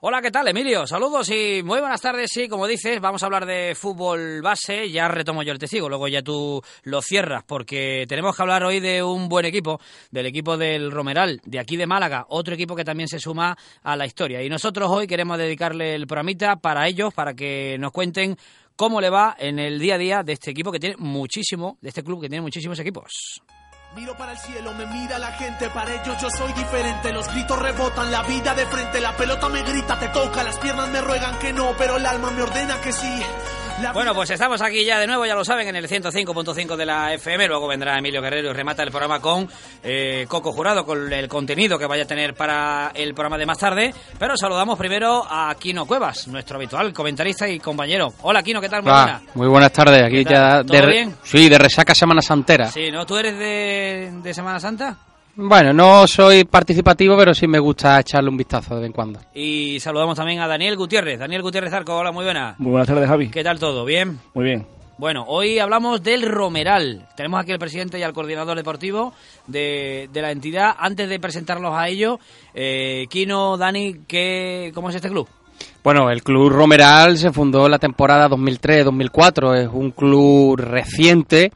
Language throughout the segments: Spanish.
Hola, ¿qué tal, Emilio? Saludos y muy buenas tardes. Sí, como dices, vamos a hablar de fútbol base. Ya retomo yo el testigo, luego ya tú lo cierras, porque tenemos que hablar hoy de un buen equipo, del equipo del Romeral, de aquí de Málaga, otro equipo que también se suma a la historia. Y nosotros hoy queremos dedicarle el programita para ellos, para que nos cuenten cómo le va en el día a día de este equipo que tiene muchísimo, de este club que tiene muchísimos equipos. Miro para el cielo, me mira la gente, para ellos yo soy diferente. Los gritos rebotan, la vida de frente, la pelota me grita, te toca, las piernas me ruegan que no, pero el alma me ordena que sí. Bueno, pues estamos aquí ya de nuevo, ya lo saben, en el 105.5 de la FM. Luego vendrá Emilio Guerrero y remata el programa con eh, Coco Jurado, con el contenido que vaya a tener para el programa de más tarde. Pero saludamos primero a Kino Cuevas, nuestro habitual comentarista y compañero. Hola, Kino, ¿qué tal? Muy, buenas. muy buenas tardes. Aquí ya de, bien? Sí, de resaca Semana Santera. Sí, ¿no? ¿Tú eres de, de Semana Santa? Bueno, no soy participativo, pero sí me gusta echarle un vistazo de vez en cuando. Y saludamos también a Daniel Gutiérrez. Daniel Gutiérrez Arco, hola, muy buena. Muy buenas tardes, Javi. ¿Qué tal todo? ¿Bien? Muy bien. Bueno, hoy hablamos del Romeral. Tenemos aquí al presidente y al coordinador deportivo de, de la entidad. Antes de presentarlos a ellos, eh, Kino, Dani, ¿qué, ¿cómo es este club? Bueno, el Club Romeral se fundó en la temporada 2003-2004. Es un club reciente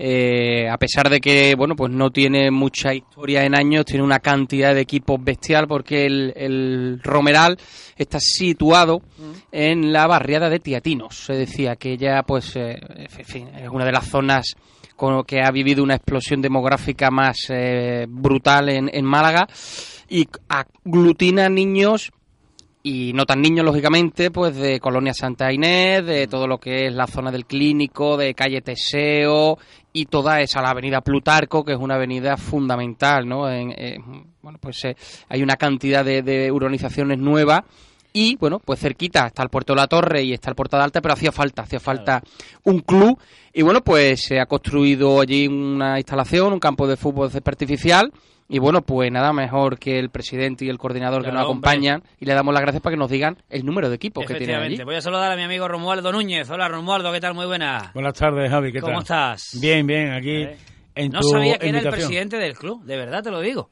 eh, a pesar de que bueno pues no tiene mucha historia en años, tiene una cantidad de equipos bestial porque el, Romeral está situado en la barriada de Tiatinos. Se decía que ya pues eh, es una de las zonas con que ha vivido una explosión demográfica más eh, brutal en, en Málaga y aglutina niños y no tan niños, lógicamente, pues de Colonia Santa Inés, de todo lo que es la zona del Clínico, de calle Teseo y toda esa, la avenida Plutarco, que es una avenida fundamental, ¿no? En, bueno, pues eh, hay una cantidad de, de urbanizaciones nuevas y bueno, pues cerquita está el puerto de la Torre y está el puerto de Alta, pero hacía falta, hacía falta un club y bueno, pues se ha construido allí una instalación, un campo de fútbol artificial y bueno, pues nada mejor que el presidente y el coordinador que nos acompañan y le damos las gracias para que nos digan el número de equipos que tienen allí. Voy a saludar a mi amigo Romualdo Núñez. Hola Romualdo, ¿qué tal? Muy buena. Buenas tardes, Javi, ¿qué tal? ¿Cómo estás? Bien, bien, aquí ¿Eh? en No sabía que era el presidente del club, de verdad te lo digo.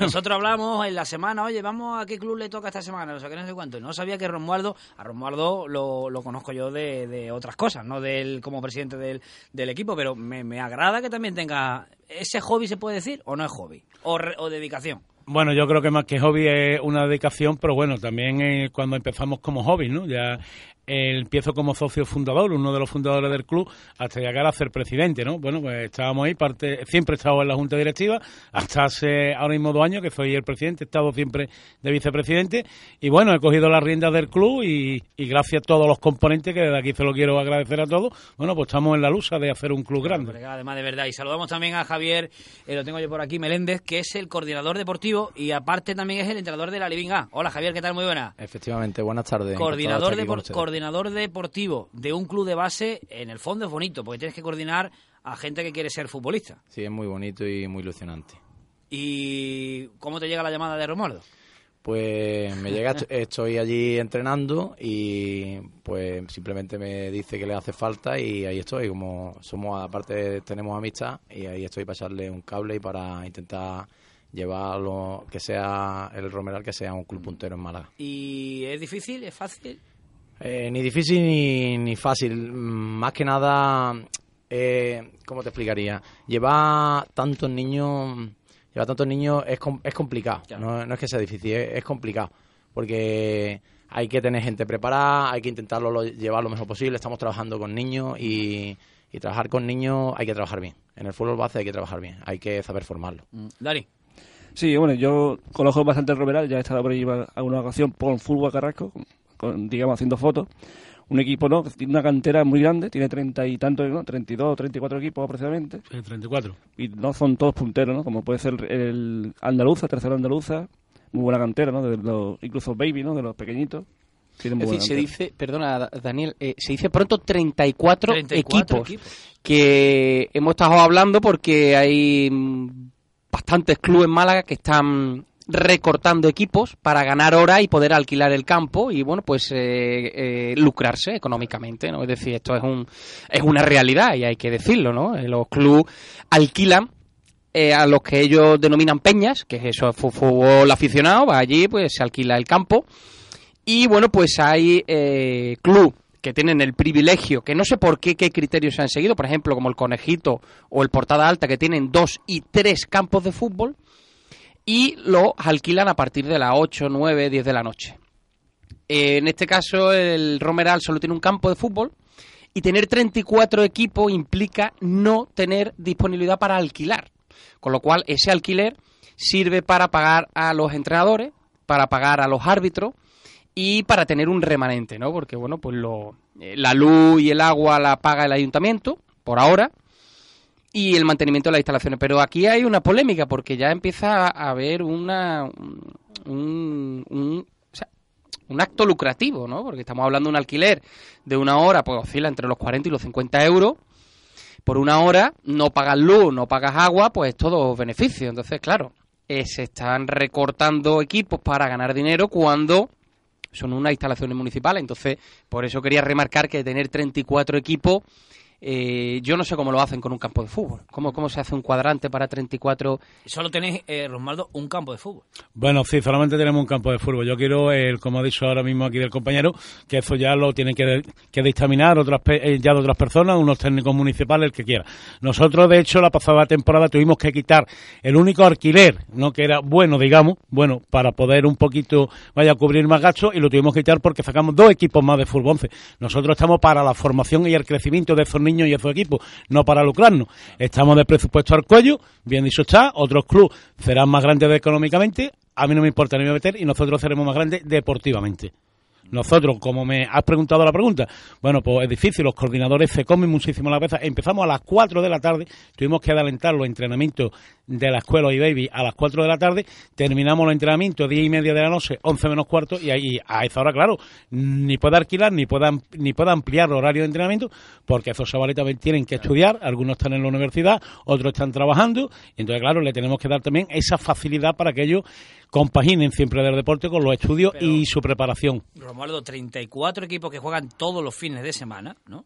Nosotros hablamos en la semana, oye, vamos a qué club le toca esta semana, no sé qué, no sé cuánto. No sabía que Romualdo, a Romualdo lo, lo conozco yo de, de, otras cosas, no del como presidente del, del equipo, pero me, me, agrada que también tenga ese hobby, se puede decir, o no es hobby, o, re, o dedicación. Bueno, yo creo que más que hobby es una dedicación, pero bueno, también eh, cuando empezamos como hobby, ¿no? Ya eh, empiezo como socio fundador, uno de los fundadores del club, hasta llegar a ser presidente, ¿no? Bueno, pues estábamos ahí, parte, siempre he estado en la junta directiva, hasta hace ahora mismo dos años que soy el presidente, he estado siempre de vicepresidente, y bueno, he cogido las riendas del club y, y gracias a todos los componentes, que desde aquí se lo quiero agradecer a todos, bueno, pues estamos en la lucha de hacer un club grande. Además, de verdad, y saludamos también a Javier, eh, lo tengo yo por aquí, Meléndez, que es el coordinador deportivo y aparte también es el entrenador de la Living A. Hola Javier, ¿qué tal? Muy buena. Efectivamente, buenas tardes. Coordinador, de, coordinador deportivo de un club de base, en el fondo es bonito, porque tienes que coordinar a gente que quiere ser futbolista. Sí, es muy bonito y muy ilusionante. ¿Y cómo te llega la llamada de Romualdo? Pues me llega, estoy allí entrenando y pues simplemente me dice que le hace falta y ahí estoy, como somos, aparte tenemos amistad y ahí estoy para echarle un cable y para intentar llevarlo, que sea el Romeral, que sea un club puntero en Málaga. ¿Y es difícil? ¿Es fácil? Eh, ni difícil ni, ni, fácil. Más que nada, eh, ¿cómo te explicaría? Llevar tantos niños, llevar tantos niños es, es complicado. No, no, es que sea difícil, es, es, complicado. Porque hay que tener gente preparada, hay que intentarlo lo, llevar lo mejor posible. Estamos trabajando con niños y, y, trabajar con niños hay que trabajar bien. En el fútbol base hay que trabajar bien, hay que saber formarlo. Mm. Dani. Sí, bueno, yo conozco bastante el Romeral, ya he estado por ahí alguna ocasión por fútbol Carrasco, con, digamos, haciendo fotos. Un equipo, ¿no? Tiene una cantera muy grande, tiene treinta y tantos, ¿no? 32, 34 equipos aproximadamente. Sí, 34. Y no son todos punteros, ¿no? Como puede ser el Andaluza, tercero Andaluza, muy buena cantera, ¿no? De los, incluso Baby, ¿no? De los pequeñitos. es decir, se dice, perdona Daniel, eh, se dice pronto 34, equipos, que hemos estado hablando porque hay mm, bastantes clubes en Málaga que están recortando equipos para ganar hora y poder alquilar el campo y bueno pues eh, eh, lucrarse económicamente no es decir esto es un es una realidad y hay que decirlo no los clubes alquilan eh, a los que ellos denominan peñas, que es eso, fútbol aficionado, va allí, pues se alquila el campo. Y bueno, pues hay eh, club que tienen el privilegio, que no sé por qué, qué criterios se han seguido, por ejemplo, como el Conejito o el Portada Alta, que tienen dos y tres campos de fútbol, y lo alquilan a partir de las 8, 9, 10 de la noche. Eh, en este caso, el Romeral solo tiene un campo de fútbol, y tener 34 equipos implica no tener disponibilidad para alquilar. Con lo cual, ese alquiler sirve para pagar a los entrenadores, para pagar a los árbitros y para tener un remanente, ¿no? Porque, bueno, pues lo, eh, la luz y el agua la paga el ayuntamiento, por ahora, y el mantenimiento de las instalaciones. Pero aquí hay una polémica porque ya empieza a haber una, un, un, acto lucrativo, ¿no? Porque estamos hablando de un alquiler de una hora, pues oscila entre los 40 y los 50 euros por una hora no pagas luz, no pagas agua, pues todo beneficio. Entonces, claro, eh, se están recortando equipos para ganar dinero cuando son unas instalaciones municipales. Entonces, por eso quería remarcar que tener 34 equipos eh, yo no sé cómo lo hacen con un campo de fútbol. ¿Cómo, cómo se hace un cuadrante para 34? Solo tenéis, eh, Rosmaldo, un campo de fútbol. Bueno, sí, solamente tenemos un campo de fútbol. Yo quiero, el, como ha dicho ahora mismo aquí del compañero, que eso ya lo tienen que, que dictaminar otras, eh, ya de otras personas, unos técnicos municipales, el que quiera. Nosotros, de hecho, la pasada temporada tuvimos que quitar el único alquiler, no que era bueno, digamos, bueno, para poder un poquito, vaya a cubrir más gastos, y lo tuvimos que quitar porque sacamos dos equipos más de fútbol 11. Nosotros estamos para la formación y el crecimiento de esos niños y esos equipos, no para lucrarnos. Estamos de presupuesto al cuello, bien dicho está, otros clubes serán más grandes económicamente, a mí no me importa ni me meter y nosotros seremos más grandes deportivamente. Nosotros, como me has preguntado la pregunta, bueno, pues es difícil, los coordinadores se comen muchísimo la cabeza. Empezamos a las 4 de la tarde, tuvimos que adelantar los entrenamientos de la escuela y baby a las 4 de la tarde, terminamos los entrenamientos 10 y media de la noche, 11 menos cuarto, y ahí a esa hora, claro, ni puede alquilar ni puede, ni puede ampliar el horario de entrenamiento, porque esos chavales también tienen que estudiar, algunos están en la universidad, otros están trabajando, y entonces, claro, le tenemos que dar también esa facilidad para que ellos compaginen siempre del deporte con los estudios y su preparación. Romualdo, 34 equipos que juegan todos los fines de semana, ¿no?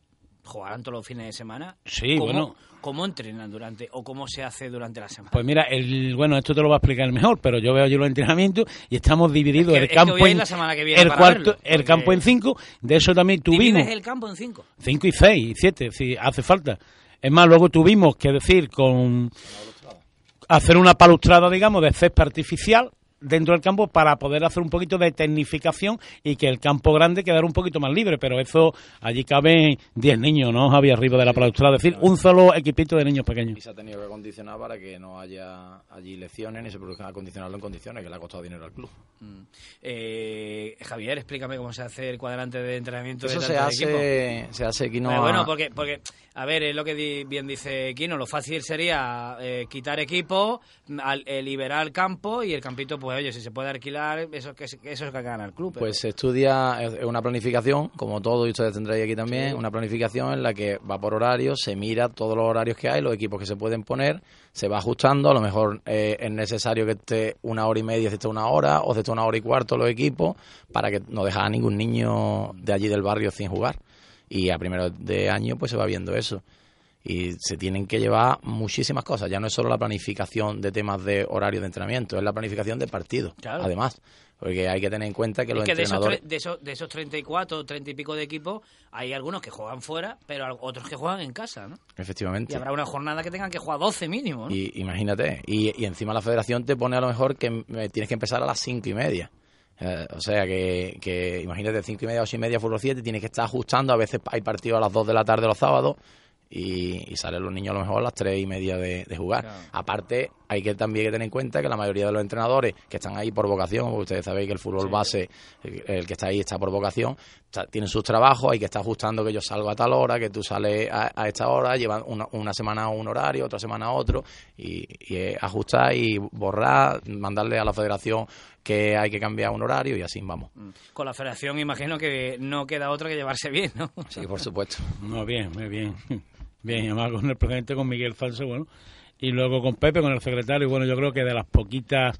jugarán todos los fines de semana. Sí, bueno. ¿Cómo entrenan durante o cómo se hace durante la semana? Pues mira, el, bueno, esto te lo va a explicar mejor, pero yo veo allí los entrenamientos y estamos divididos el campo en el cuarto, el campo en cinco. De eso también tuvimos. el campo en cinco? Cinco y seis y siete, si hace falta. Es más, luego tuvimos que decir con hacer una palustrada, digamos, de césped artificial dentro del campo para poder hacer un poquito de tecnificación y que el campo grande quedara un poquito más libre, pero eso allí caben 10 niños, ¿no, había arriba de la palestra, es decir, un solo equipito de niños pequeños. Y se ha tenido que acondicionar para que no haya allí lecciones ni se produzcan acondicionarlo en condiciones, que le ha costado dinero al club. Mm. Eh, Javier, explícame cómo se hace el cuadrante de entrenamiento eso se hace, se hace bueno, porque, porque, a ver, es lo que bien dice Kino, lo fácil sería eh, quitar equipo, eh, liberar el campo y el campito pues pues oye, si se puede alquilar, eso, eso es que gana el club. Pues se estudia una planificación, como todo, y ustedes tendréis aquí también, una planificación en la que va por horario, se mira todos los horarios que hay, los equipos que se pueden poner, se va ajustando, a lo mejor eh, es necesario que esté una hora y media, si esté una hora, o si esté una hora y cuarto los equipos, para que no deje a ningún niño de allí del barrio sin jugar. Y a primero de año pues se va viendo eso y se tienen que llevar muchísimas cosas. Ya no es solo la planificación de temas de horario de entrenamiento, es la planificación de partidos, además. Porque hay que tener en cuenta que los entrenadores... De esos, de, esos, 34, 30 y pico de equipos, hay algunos que juegan fuera, pero otros que juegan en casa, ¿no? Efectivamente. Y habrá una jornada que tengan que jugar 12 mínimo, ¿no? Y imagínate, y, y encima la federación te pone a lo mejor que tienes que empezar a las 5 y media. Eh, o sea que, que imagínate, 5 y media, 8 y media, fútbol 7, tienes que estar ajustando. A veces hay partidos a las 2 de la tarde los sábados y, salen los niños a lo mejor a las tres y media de, jugar. Aparte, hay que también que tener en cuenta que la mayoría de los entrenadores que están ahí por vocación, porque ustedes sabéis que el fútbol base, el, que está ahí está por vocación, tienen sus trabajos, hay que estar ajustando que yo salgo a tal hora, que tú sales a, esta hora, llevan una, una, semana a un horario, otra semana a otro, y, ajustar y borrar, mandarle a la federación que hay que cambiar un horario y así vamos. Mm. Con la federación imagino que no queda otra que llevarse bien, ¿no? Sí, por supuesto. Muy bien, muy bien. Bien, además con el presidente, con Miguel Falso, bueno, y luego con Pepe, con el secretario, bueno, yo creo que de las poquitas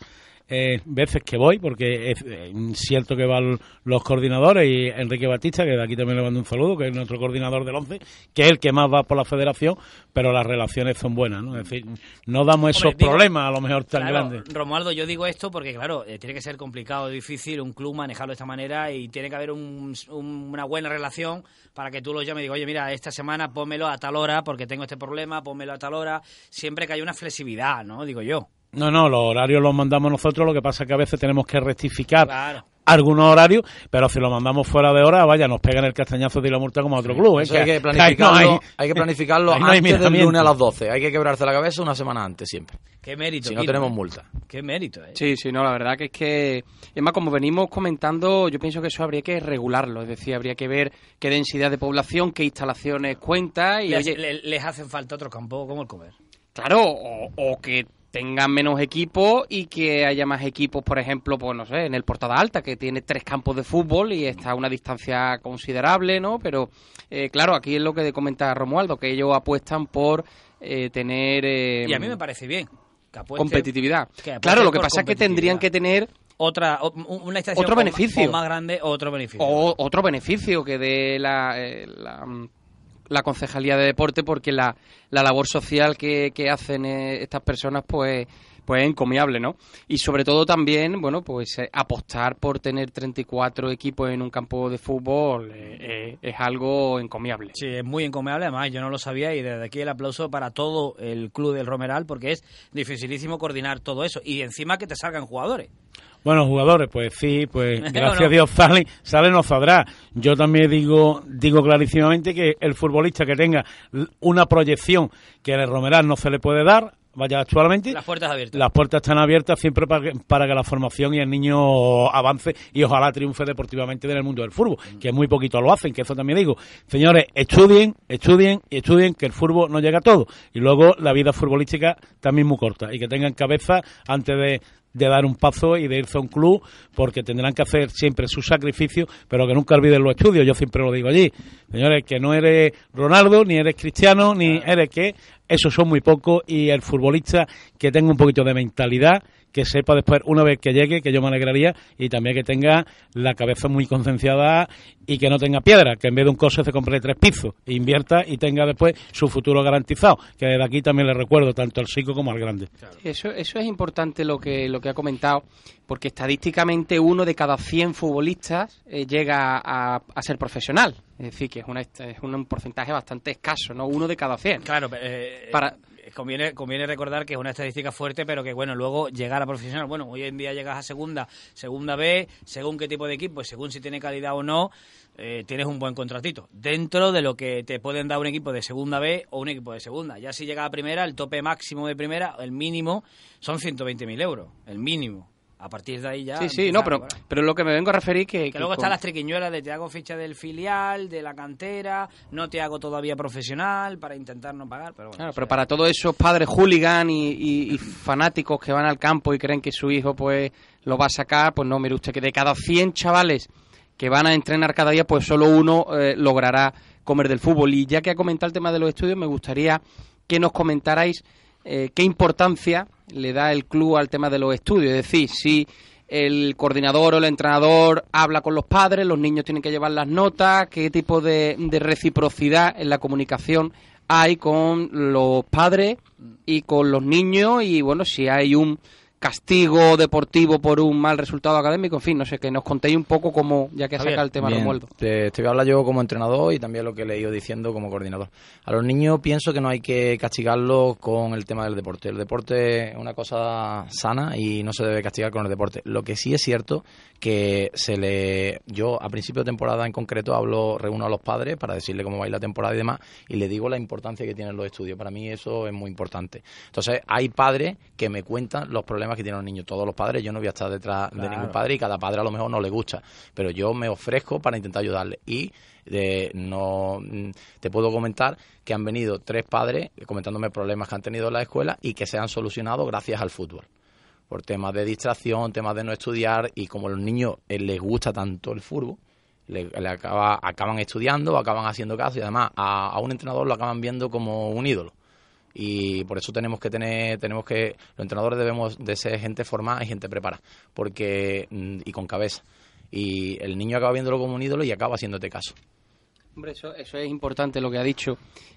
eh, veces que voy, porque es eh, cierto que van los coordinadores y Enrique Batista, que de aquí también le mando un saludo, que es nuestro coordinador del 11, que es el que más va por la federación, pero las relaciones son buenas, ¿no? Es decir, no damos esos problemas a lo mejor tan grandes. Romualdo, yo digo esto porque, claro, eh, tiene que ser complicado, difícil un club manejarlo de esta manera y tiene que haber una buena relación para que tú lo llames y digas, oye, mira, esta semana pónmelo a tal hora porque tengo este problema, pónmelo a tal hora, siempre que haya una flexibilidad, ¿no? Digo yo. No, no, los horarios los mandamos nosotros, lo que pasa es que a veces tenemos que rectificar algunos horarios, pero si lo mandamos fuera de hora, vaya, nos pegan el castañazo de la multa como a otro club. ¿eh? hay, que planificarlo, hay, que planificarlo antes del lunes a las 12. Hay que quebrarse la cabeza una semana antes siempre. Qué mérito. Si no tenemos multa. Qué mérito. Eh. Sí, sí, no, la verdad que es que, es más, como venimos comentando, yo pienso que eso habría que regularlo. Es decir, habría que ver qué densidad de población, qué instalaciones cuenta y... Les, les hacen falta otro campo como el comer. Claro, o que tengan menos equipos y que haya más equipos, por ejemplo, pues no sé, en el Portada Alta, que tiene tres campos de fútbol y está a una distancia considerable, ¿no? Pero eh, claro, aquí es lo que comenta Romualdo, que ellos apuestan por eh, tener... Eh, y a mí me parece bien. competitividad. claro, lo que pasa es que tendrían que tener otra una otro beneficio más, grande otro beneficio o otro beneficio que de la, la la Concejalía de Deporte porque la, la labor social que, que hacen eh, estas personas pues pues es encomiable, ¿no? Y sobre todo también, bueno, pues eh, apostar por tener 34 equipos en un campo de fútbol eh, es algo encomiable. Sí, es muy encomiable, además yo no lo sabía y desde aquí el aplauso para todo el club del Romeral porque es dificilísimo coordinar todo eso y encima que te salgan jugadores. Bueno, jugadores, pues sí, pues gracias a Dios salen, salen o saldrá. Yo también digo, digo clarísimamente que el futbolista que tenga una proyección que el Romeral no se le puede dar, vaya actualmente. Las puertas abiertas. Las puertas están abiertas siempre para que, para que la formación y el niño avance y ojalá triunfe deportivamente en el mundo del fútbol, que muy poquito lo hacen, que eso también digo. Señores, estudien, estudien y estudien que el fútbol no llega a todo. Y luego la vida futbolística también muy corta y que tengan cabeza antes de de dar un paso y de irse a un club porque tendrán que hacer siempre su sacrificio, pero que nunca olviden los estudios. Yo siempre lo digo allí. Señores, que no eres Ronaldo, ni eres Cristiano, ni eres que. Esos son muy pocos y el futbolista que tenga un poquito de mentalidad que sepa después, una vez que llegue, que yo me alegraría, y también que tenga la cabeza muy concienciada y que no tenga piedra, que en vez de un coche se compre tres pisos, e invierta y tenga después su futuro garantizado, que desde aquí también le recuerdo tanto al chico como al grande. Eso, eso es importante lo que, lo que ha comentado, porque estadísticamente uno de cada 100 futbolistas eh, llega a, ser profesional. Es decir, que es, una, es un porcentaje bastante escaso, ¿no? Uno de cada 100. Claro, eh, para, conviene, conviene recordar que es una estadística fuerte, pero que bueno, luego llegar a profesional, bueno, hoy en día llegas a segunda, segunda B, según qué tipo de equipo, según si tiene calidad o no, eh, tienes un buen contratito. Dentro de lo que te pueden dar un equipo de segunda B o un equipo de segunda. Ya si llega a primera, el tope máximo de primera, el mínimo, son 120.000 euros, el mínimo a partir de ahí ya. Sí, sí, no, pero, pero lo que me vengo a referir que. Que, luego están las triquiñuelas de te hago ficha del filial, de la cantera, no te hago todavía profesional para intentar no pagar. Pero bueno, claro, pero para todos esos padres hooligan y, fanáticos que van al campo y creen que su hijo pues lo va a sacar, pues no, mire usted que de cada 100 chavales que van a entrenar cada día, pues solo uno eh, logrará comer del fútbol. Y ya que ha comentado el tema de los estudios, me gustaría que nos comentarais eh, qué importancia le da el club al tema de los estudios. Es decir, si el coordinador o el entrenador habla con los padres, los niños tienen que llevar las notas, qué tipo de, de reciprocidad en la comunicación hay con los padres y con los niños y bueno, si hay un castigo deportivo por un mal resultado académico, en fin, no sé, que nos contéis un poco cómo, ya que ha sacado el tema Romualdo. Te, te, voy a hablar yo como entrenador y también lo que le he ido diciendo como coordinador. A los niños pienso que no hay que castigarlos con el tema del deporte. El deporte es una cosa sana y no se debe castigar con el deporte. Lo que sí es cierto que se le yo a principio de temporada en concreto hablo reúno a los padres para decirle cómo va a ir la temporada y demás y le digo la importancia que tienen los estudios para mí eso es muy importante entonces hay padres que me cuentan los problemas que tienen los niños. Todos los padres yo no voy a estar detrás de ningún padre y cada padre a lo mejor no le gusta. Pero yo me ofrezco para intentar ayudarle. Y de, no te puedo comentar que han venido tres padres comentándome problemas que han tenido en la escuela y que se han solucionado gracias al fútbol. Por temas de distracción, temas de no estudiar y como a los niños eh, les gusta tanto el fútbol, le, acaba, acaban estudiando, acaban haciendo caso y además a, un entrenador lo acaban viendo como un ídolo. Y por eso tenemos que tener, tenemos que, los entrenadores debemos de ser gente formada y gente preparada, porque, mm, y con cabeza. Y el niño acaba viéndolo como un ídolo y acaba haciéndote caso. Hombre, eso, eso es importante lo que ha dicho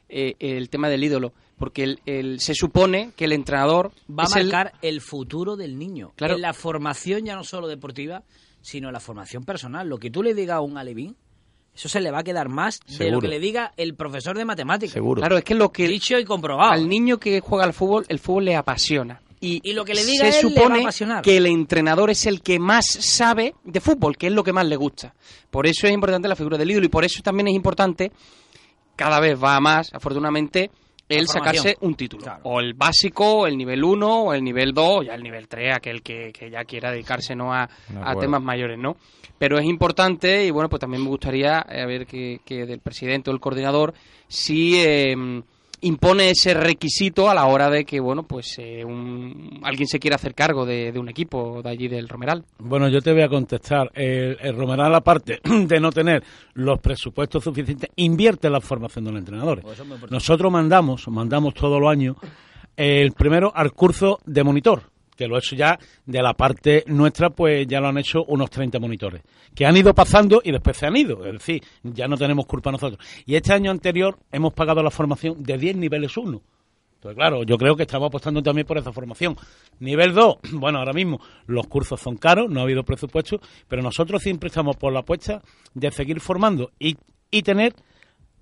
eh, el tema del ídolo, porque el, se supone que el entrenador va a marcar el... futuro del niño. Claro. En la formación ya no solo deportiva, sino en la formación personal. Lo que tú le digas a un alevín, eso se le va a quedar más de lo que le diga el profesor de matemáticas. Seguro. Claro, es que lo que dicho y comprobado. Al niño que juega al fútbol, el fútbol le apasiona. Y, lo que le diga se supone que el entrenador es el que más sabe de fútbol, que es lo que más le gusta. Por eso es importante la figura del ídolo y por eso también es importante, cada vez va más, afortunadamente, el sacarse un título. O el básico, el nivel 1, o el nivel 2, ya el nivel 3, aquel que, ya quiera dedicarse no a, temas mayores, ¿no? Pero es importante y bueno, pues también me gustaría eh, a ver que, del presidente o el coordinador si... Eh, impone ese requisito a la hora de que bueno pues eh, alguien se quiera hacer cargo de, un equipo de allí del Romeral. Bueno, yo te voy a contestar. El, Romeral, aparte de no tener los presupuestos suficientes, invierte en la formación de los entrenadores. Pues Nosotros mandamos, mandamos todos los años, el primero al curso de monitor que lo he hecho ya de la parte nuestra, pues ya lo han hecho unos 30 monitores, que han ido pasando y después se han ido, es decir, ya no tenemos culpa nosotros. Y este año anterior hemos pagado la formación de 10 niveles 1. Entonces, claro, yo creo que estamos apostando también por esa formación. Nivel 2, bueno, ahora mismo los cursos son caros, no ha habido presupuesto, pero nosotros siempre estamos por la apuesta de seguir formando y, y tener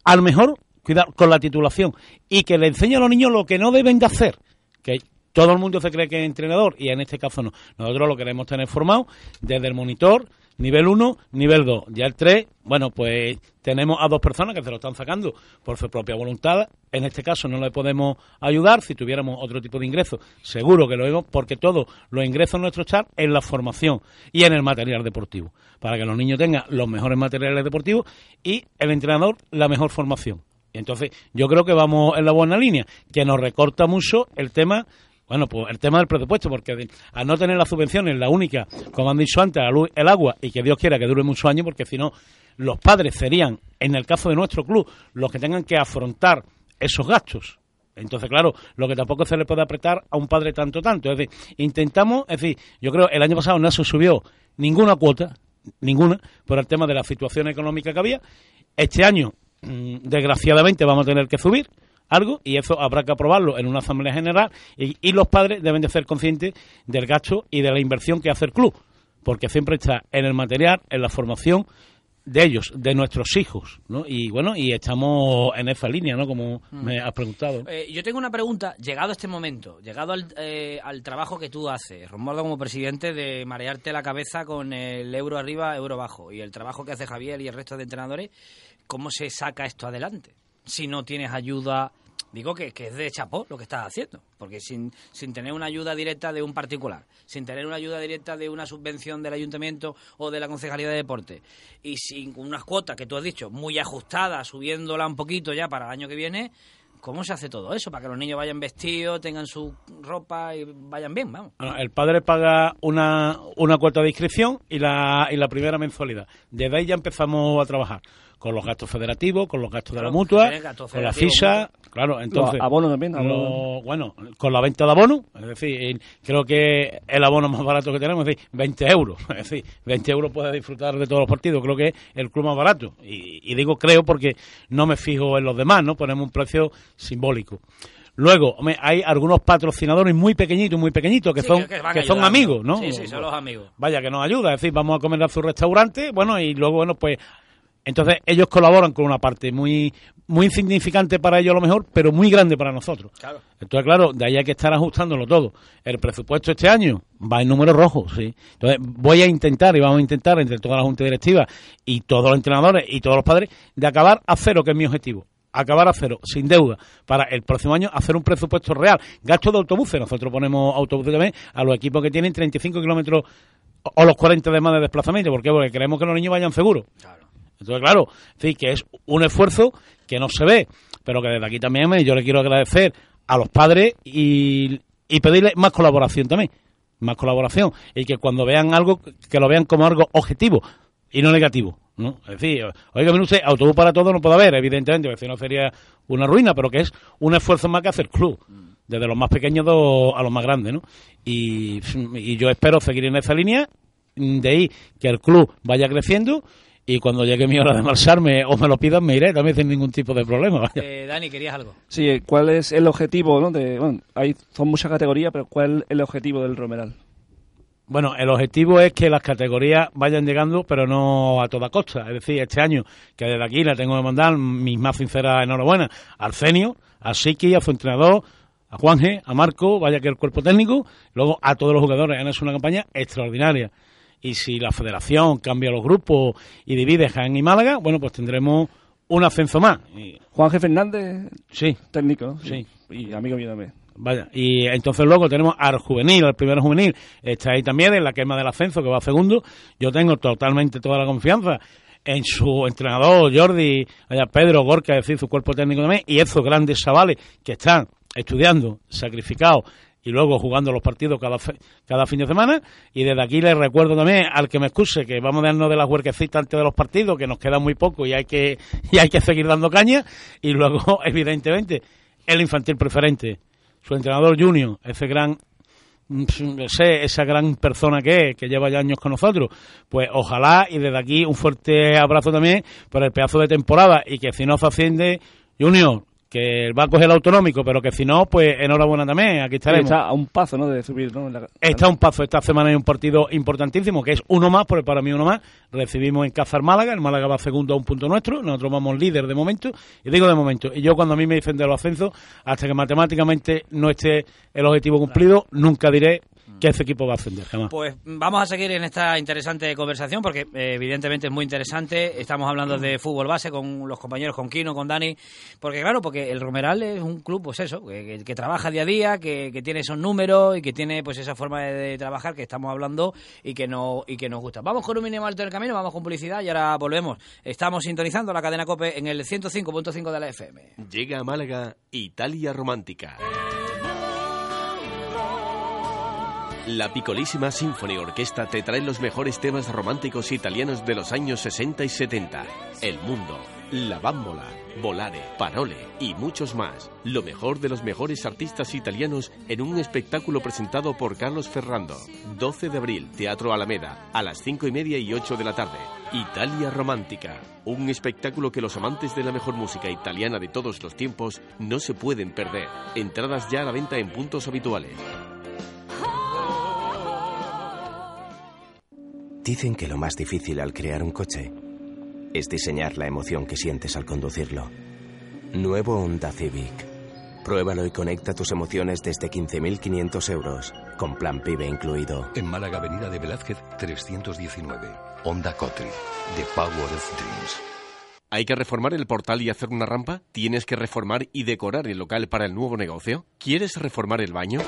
al mejor cuidado con la titulación y que le enseñe a los niños lo que no deben de hacer. Que todo el mundo se cree que es entrenador y en este caso no. Nosotros lo queremos tener formado desde el monitor, nivel 1, nivel 2. Ya el 3, bueno, pues tenemos a dos personas que se lo están sacando por su propia voluntad. En este caso no le podemos ayudar. Si tuviéramos otro tipo de ingresos, seguro que lo vemos porque todos los ingresos nuestros están en la formación y en el material deportivo. Para que los niños tengan los mejores materiales deportivos y el entrenador la mejor formación. Entonces yo creo que vamos en la buena línea, que nos recorta mucho el tema bueno, pues el tema del presupuesto, porque al no tener la subvención es la única, como han dicho antes, el agua, y que Dios quiera que dure muchos años, porque si no, los padres serían, en el caso de nuestro club, los que tengan que afrontar esos gastos. Entonces, claro, lo que tampoco se le puede apretar a un padre tanto, tanto. Es decir, intentamos, es decir, yo creo el año pasado no se subió ninguna cuota, ninguna, por el tema de la situación económica que había. Este año, mm, desgraciadamente, vamos a tener que subir algo y eso habrá que aprobarlo en una asamblea general y, los padres deben de ser conscientes del gasto y de la inversión que hace el club, porque siempre está en el material, en la formación de ellos, de nuestros hijos, ¿no? Y bueno, y estamos en esa línea, ¿no? Como mm. me has preguntado. Eh, yo tengo una pregunta, llegado este momento, llegado al, eh, al trabajo que tú haces, Romualdo como presidente, de marearte la cabeza con el euro arriba, euro abajo, y el trabajo que hace Javier y el resto de entrenadores, ¿cómo se saca esto adelante? Si no tienes ayuda Digo que, es de chapó lo que estás haciendo, porque sin, sin tener una ayuda directa de un particular, sin tener una ayuda directa de una subvención del ayuntamiento o de la concejalía de deporte, y sin unas cuotas que tú has dicho muy ajustadas, subiéndola un poquito ya para el año que viene, ¿Cómo se hace todo eso? Para que los niños vayan vestidos, tengan su ropa y vayan bien, vamos. el padre paga una, una cuota de inscripción y la, y la primera mensualidad. Desde ahí ya empezamos a trabajar con los gastos federativos, con los gastos de la mutua, con la FISA, claro, entonces... abono también. bueno, con la venta de abono, es decir, creo que el abono más barato que tenemos es decir, 20 euros, es decir, 20 euros puede disfrutar de todos los partidos, creo que es el club más barato, y, digo creo porque no me fijo en los demás, ¿no? Ponemos un precio simbólico. Luego, hay algunos patrocinadores muy pequeñitos, muy pequeñitos, que son, que, son amigos, ¿no? Sí, sí, son los amigos. Vaya, que nos ayuda, es decir, vamos a comer a su restaurante, bueno, y luego, bueno, pues entonces ellos colaboran con una parte muy muy insignificante para ellos a lo mejor, pero muy grande para nosotros. Claro. Entonces, claro, de ahí hay que estar ajustándolo todo. El presupuesto este año va en números rojos, sí. Entonces, voy a intentar y vamos a intentar entre toda la junta directiva y todos los entrenadores y todos los padres de acabar a cero, que es mi objetivo. Acabar a cero, sin deuda, para el próximo año hacer un presupuesto real. Gasto de autobuses, nosotros ponemos autobuses también a los equipos que tienen 35 kilómetros o los 40 de más de desplazamiento. ¿Por qué? Porque queremos que los niños vayan seguros. Claro. Entonces, claro, sí, que es un esfuerzo que no se ve, pero que desde aquí también yo le quiero agradecer a los padres y, y pedirle más colaboración también. más colaboración y que cuando vean algo, que lo vean como algo objetivo y no negativo. ¿no? Es decir, oiga, usted, autobús para todo no puede haber, evidentemente, porque si no sería una ruina, pero que es un esfuerzo más que hacer club, desde los más pequeños a los más grandes, ¿no? Y, y yo espero seguir en esa línea, de ahí que el club vaya creciendo y cuando llegue mi hora de marcharme o me lo pidan me iré también sin ningún tipo de problema. Eh, Dani, ¿querías algo? Sí, ¿cuál es el objetivo? ¿no? De, bueno, hay, son muchas categorías, pero ¿cuál es el objetivo del Romeral? Bueno, el objetivo es que las categorías vayan llegando, pero no a toda costa. Es decir, este año, que desde aquí le tengo que mandar mis más sinceras enhorabuena al Cenio, a Siki, a su entrenador, a Juanje, a Marco, vaya que el cuerpo técnico, luego a todos los jugadores. Han hecho una campaña extraordinaria y si la federación cambia los grupos y divide Jaén y Málaga, bueno, pues tendremos un ascenso más. Juan G. Fernández, sí, técnico, sí, y amigo mío también. Vaya, y entonces luego tenemos al juvenil, al primer juvenil, está ahí también en la quema del ascenso, que va a segundo. Yo tengo totalmente toda la confianza en su entrenador, Jordi, allá Pedro Gorka, es decir, su cuerpo técnico también, y esos grandes chavales que están estudiando, sacrificados y luego jugando los partidos cada, cada fin de semana. Y desde aquí les recuerdo también al que me excuse que vamos a darnos de las huerquecitas antes de los partidos, que nos queda muy poco y hay que, y hay que seguir dando caña. Y luego, evidentemente, el infantil preferente, su entrenador junior, ese gran sé, esa gran persona que es, que lleva ya años con nosotros, pues ojalá y desde aquí un fuerte abrazo también por el pedazo de temporada y que si no se asciende, Junior, que va a coger el autonómico, pero que si no, pues enhorabuena también, aquí estaremos. Está a un paso, ¿no?, de subir, ¿no? Está a un paso, esta semana hay un partido importantísimo, que es uno más, porque para mí uno más, recibimos en Cazar Málaga, el Málaga va segundo a un punto nuestro, nosotros vamos líder de momento, y digo de momento, y yo cuando a mí me dicen de los ascensos, hasta que matemáticamente no esté el objetivo cumplido, nunca diré que ese equipo va a ascender jamás. Pues vamos a seguir en esta interesante conversación porque eh, evidentemente es muy interesante. Estamos hablando de fútbol base con los compañeros, con Kino, con Dani, porque claro, porque el Romeral es un club, pues eso, que, trabaja día a día, que, tiene esos números y que tiene pues esa forma de, trabajar que estamos hablando y que no y que nos gusta. Vamos con un mínimo alto del camino, vamos con publicidad y ahora volvemos. Estamos sintonizando la cadena Cope en el 105.5 de la FM. Llega a Málaga Italia Romántica. La Piccolissima Symphony Orquesta te trae los mejores temas románticos italianos de los años 60 y 70. El Mundo, La Bambola, Volare, Parole y muchos más. Lo mejor de los mejores artistas italianos en un espectáculo presentado por Carlos Ferrando. 12 de abril, Teatro Alameda, a las 5 y media y 8 de la tarde. Italia Romántica. Un espectáculo que los amantes de la mejor música italiana de todos los tiempos no se pueden perder. Entradas ya a la venta en puntos habituales. Dicen que lo más difícil al crear un coche es diseñar la emoción que sientes al conducirlo. Nuevo Honda Civic. Pruébalo y conecta tus emociones desde 15.500 euros, con plan PIBE incluido. En Málaga, Avenida de Velázquez, 319. Honda Cotri. The Power of Dreams. ¿Hay que reformar el portal y hacer una rampa? ¿Tienes que reformar y decorar el local para el nuevo negocio? ¿Quieres reformar el baño?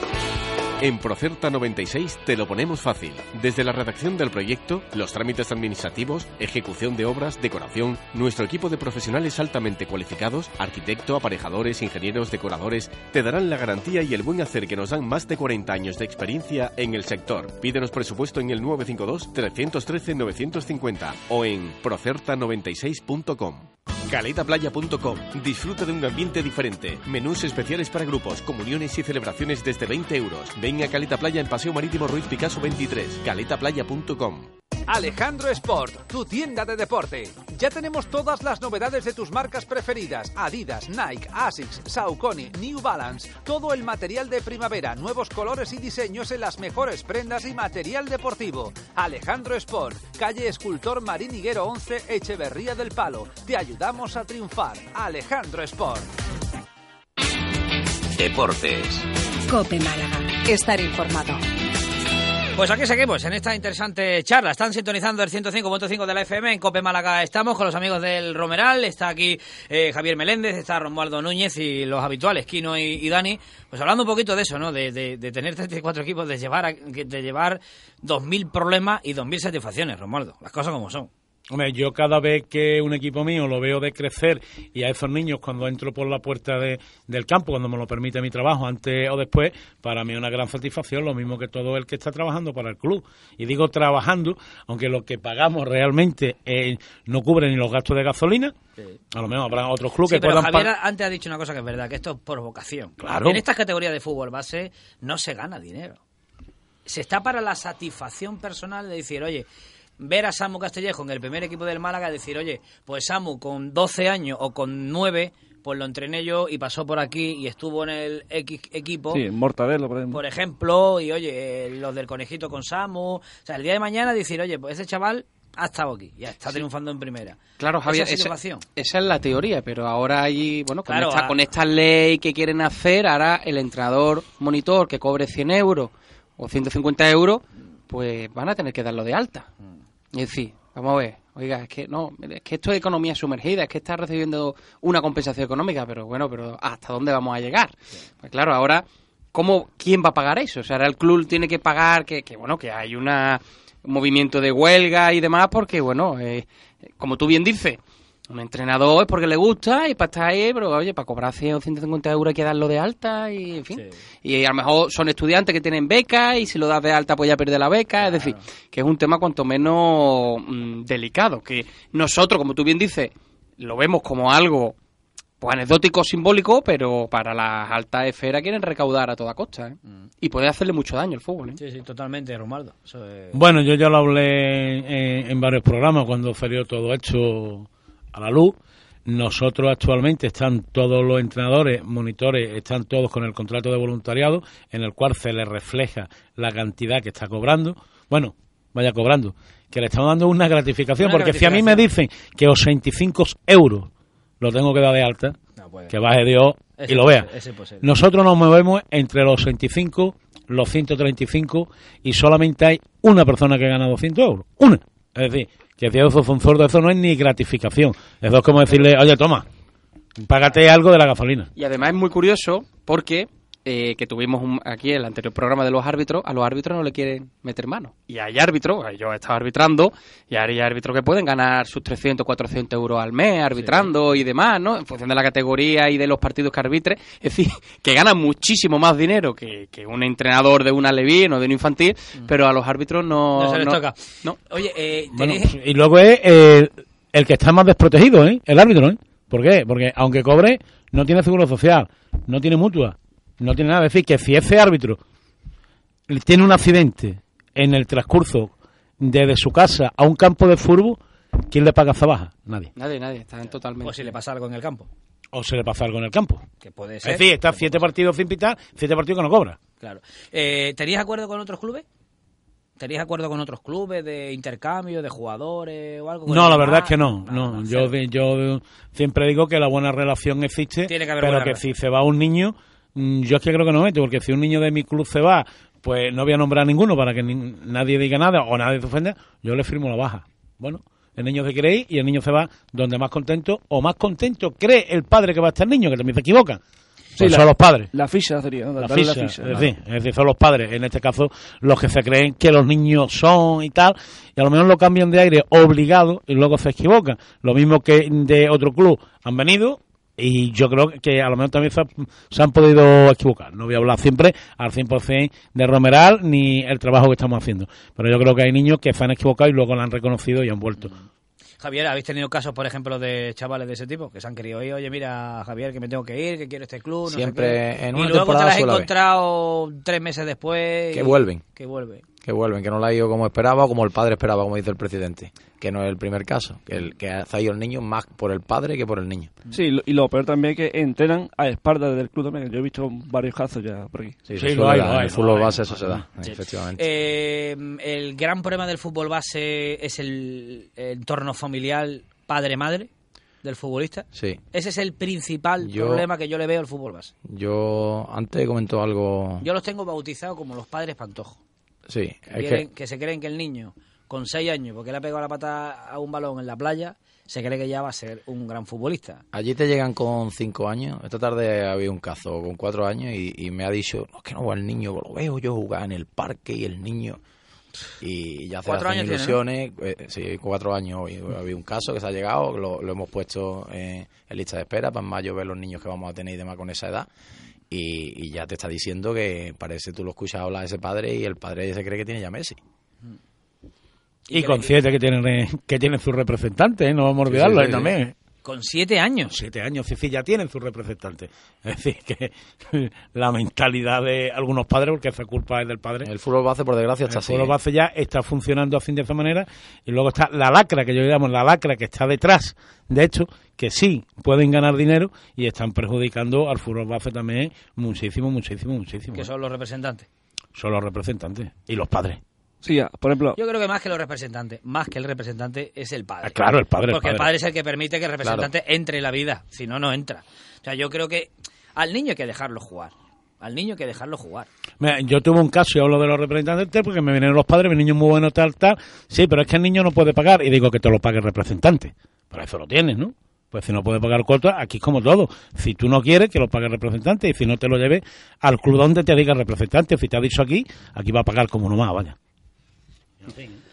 En Procerta 96 te lo ponemos fácil. Desde la redacción del proyecto, los trámites administrativos, ejecución de obras, decoración, nuestro equipo de profesionales altamente cualificados, arquitecto, aparejadores, ingenieros, decoradores, te darán la garantía y el buen hacer que nos dan más de 40 años de experiencia en el sector. Pídenos presupuesto en el 952-313-950 o en procerta96.com. Caletaplaya.com. Disfruta de un ambiente diferente. Menús especiales para grupos, comuniones y celebraciones desde 20 euros. Ven a Caleta Playa en Paseo Marítimo Ruiz Picasso 23. Caletaplaya.com. Alejandro Sport, tu tienda de deporte. Ya tenemos todas las novedades de tus marcas preferidas: Adidas, Nike, Asics, Saucony, New Balance. Todo el material de primavera, nuevos colores y diseños en las mejores prendas y material deportivo. Alejandro Sport, calle Escultor Marín Higuero 11, Echeverría del Palo. Te ayudamos a triunfar. Alejandro Sport. Deportes. Cope Málaga. Estar informado. Pues aquí seguimos en esta interesante charla. Están sintonizando el 105.5 de la FM en Cope Málaga. Estamos con los amigos del Romeral. Está aquí eh, Javier Meléndez, está Romualdo Núñez y los habituales, Kino y, Dani. Pues hablando un poquito de eso, ¿no? De, de, tener 34 equipos, de llevar, de llevar 2.000 problemas y 2.000 satisfacciones, Romualdo. Las cosas como son. Hombre, yo cada vez que un equipo mío lo veo de crecer y a esos niños cuando entro por la puerta de, del campo, cuando me lo permite mi trabajo, antes o después, para mí es una gran satisfacción, lo mismo que todo el que está trabajando para el club. Y digo trabajando, aunque lo que pagamos realmente eh, no cubre ni los gastos de gasolina, a lo mejor habrá otros clubes Sí, que pero puedan Javier antes ha dicho una cosa que es verdad, que esto es por vocación. Claro. En estas categorías de fútbol base no se gana dinero. Se está para la satisfacción personal de decir, oye, ver a Samu Castellejo en el primer equipo del Málaga, decir, oye, pues Samu con 12 años o con 9, pues lo entrené yo y pasó por aquí y estuvo en el X equipo. Sí, Mortadelo, por ejemplo. Por ejemplo, y oye, eh, los del conejito con Samu. O sea, el día de mañana decir, oye, pues ese chaval ha estado aquí, ya está triunfando en primera. Claro, Javier, Esa esa, esa es la teoría, pero ahora hay, bueno, con, Claro, esta, a- con esta ley que quieren hacer, ahora el entrenador monitor que cobre 100 euros o 150 euros, pues van a tener que darlo de alta. Mm. Es decir, vamos a ver, oiga, es que no, es que esto es economía sumergida, es que está recibiendo una compensación económica, pero bueno, pero ¿hasta dónde vamos a llegar? Pues claro, ahora, ¿cómo, ¿quién va a pagar eso? O sea, ahora el club tiene que pagar, que, que bueno, que hay una, un movimiento de huelga y demás, porque bueno, eh, como tú bien dices, un entrenador es porque le gusta y para estar ahí, pero oye, para cobrar 100 o 150 euros hay que darlo de alta y en fin. Y a lo mejor son estudiantes que tienen beca y si lo das de alta pues ya pierde la beca, es decir, que es un tema cuanto menos mm, delicado, que nosotros, como tú bien dices, lo vemos como algo pues anecdótico, simbólico, pero para las altas esferas quieren recaudar a toda costa, ¿eh? Y puede hacerle mucho daño al fútbol, ¿eh? Sí, sí, totalmente, Romaldo. Es- Bueno, yo ya lo hablé en, en varios programas cuando salió todo hecho a la luz. Nosotros actualmente están todos los entrenadores, monitores, están todos con el contrato de voluntariado en el cual se les refleja la cantidad que está cobrando. Bueno, vaya cobrando, que le estamos dando una gratificación, Una porque si a mí me dicen que 85 euros lo tengo que dar de alta, puede. que baje Dios y lo vea. Nosotros nos movemos entre los 65, los 135 y solamente hay una persona que gana 200 euros. Una. Es decir, que fue un sordo, eso no es ni gratificación. Eso es como decirle, oye, toma, págate algo de la gasolina. Y además es muy curioso porque eh, que tuvimos un- aquí el anterior programa de los árbitros, a los árbitros no le quieren meter mano. Y hay árbitros, yo he estado arbitrando, y hay árbitros que pueden ganar sus 300, 400 euros al mes arbitrando y demás, ¿no? En función de la categoría y de los partidos que arbitre. Es decir, que ganan muchísimo más dinero que, que un entrenador de una Levín o de un infantil, pero a los árbitros no... No se les toca. No. Oye, eh, Bueno, y luego es el, el que está más desprotegido, ¿eh? El árbitro, ¿eh? ¿Por qué? Porque aunque cobre, no tiene seguro social, no tiene mutua, no tiene nada. Es decir, que si ese árbitro tiene un accidente en el transcurso desde su casa a un campo de fútbol, ¿quién le paga esa baja? Nadie. Nadie, nadie, están totalmente... o si le pasa algo en el campo. O se le pasa algo en el campo. Que puede Es ser. decir, está siete partidos sin pitar, siete partidos que no cobra. Claro. Eh, ¿Tenías acuerdo con otros clubes? ¿Tenías acuerdo con otros clubes de intercambio, de jugadores o algo? No, la verdad es que no. no. Yo, yo siempre digo que la buena relación existe, Tiene que haber pero que relación. si se va un niño, yo es que creo que no mete, porque si un niño de mi club se va, pues no voy a nombrar a ninguno para que ni- nadie diga nada o nadie se ofenda, yo le firmo la baja. Bueno, el niño se quiere ir y el niño se va donde más contento o más contento cree el padre que va a estar el niño, que también se equivocan. Sí, Pues la- son los padres. La ficha sería, ¿no? La Darle ficha, la ficha. es, decir, es decir, son los padres, en este caso, los que se creen que los niños son y tal, y a lo mejor lo cambian de aire obligado y luego se equivocan. Lo mismo que de otro club han venido y yo creo que a lo mejor también se, ha- se han podido equivocar. No voy a hablar siempre al 100% de Romeral ni el trabajo que estamos haciendo, pero yo creo que hay niños que se han equivocado y luego lo han reconocido y han vuelto. Javier, ¿habéis tenido casos, por ejemplo, de chavales de ese tipo que se han querido ir? Oye, mira, Javier, que me tengo que ir, que quiero este club. no sé Siempre qué. en y una luego te las has encontrado tres meses después. Que y- vuelven. Que vuelven. Que vuelven, que no la ha ido como esperaba o como el padre esperaba, como dice el presidente. Que no es el primer caso, que, el, que ha ido el niño más por el padre que por el niño. Sí, lo- y lo peor también es que entrenan a espaldas del club también. Yo he visto varios casos ya por aquí. Sí, suele dar, en el fútbol base eso se da, Sí. efectivamente. Eh, el gran problema del fútbol base es el entorno familiar padre-madre del futbolista. Sí. Ese es el principal Yo- problema que yo le veo al fútbol base. Yo antes comentó algo... Yo los tengo bautizados como los padres pantojos. Sí, Que, es quieren- que... que se creen que el niño, con seis años, porque le ha pegado la pata a un balón en la playa, se cree que ya va a ser un gran futbolista. Allí te llegan con cinco años. Esta tarde había un caso con cuatro años y, y me ha dicho, no, es que no va el niño, lo veo yo jugar en el parque y el niño... y ya hace años tiene, ¿no? ilusiones. eh, sí, cuatro años. hoy. Ha habido un caso que se ha llegado, lo, lo hemos puesto en, en lista de espera para en mayo ver los niños que vamos a tener y demás con esa edad. Y, y ya te está diciendo que parece tú lo escuchas hablar de ese padre y el padre se cree que tiene ya Messi. Y consciente que tienen, que tienen sus representantes, ¿eh? no vamos a olvidarlo sí, ¿eh? sí. también. Con siete años. Siete años, sí, sí, ya tienen sus representantes. Es decir, que la mentalidad de algunos padres, porque esa culpa es del padre. El fútbol base, por desgracia, está El así. fútbol ¿eh? base ya está funcionando así de esa manera. Y luego está la lacra, que yo llamo la lacra, que está detrás, de hecho, que sí pueden ganar dinero y están perjudicando al fútbol base también muchísimo, muchísimo, muchísimo. Que ¿eh? son los representantes. Son los representantes y los padres. Sí, ya, por ejemplo, Yo creo que más que los representantes, más que el representante es el padre. Ah, claro, el padre, Porque el padre. padre es el que permite que el representante entre en la vida. Si no, no entra. O sea, yo creo que al niño hay que dejarlo jugar. Al niño hay que dejarlo jugar. Mira, yo tuve un caso y hablo de los representantes porque me vinieron los padres, mi niño es muy bueno, tal, tal. Sí, pero es que el niño no puede pagar. Y digo que te lo pague el representante. Para eso lo tienes, ¿no? Pues si no puede pagar cuota, aquí es como todo. Si tú no quieres, que lo pague el representante. Y si no te lo lleves al club donde te diga el representante. Si te ha dicho aquí, aquí va a pagar como nomás, vaya.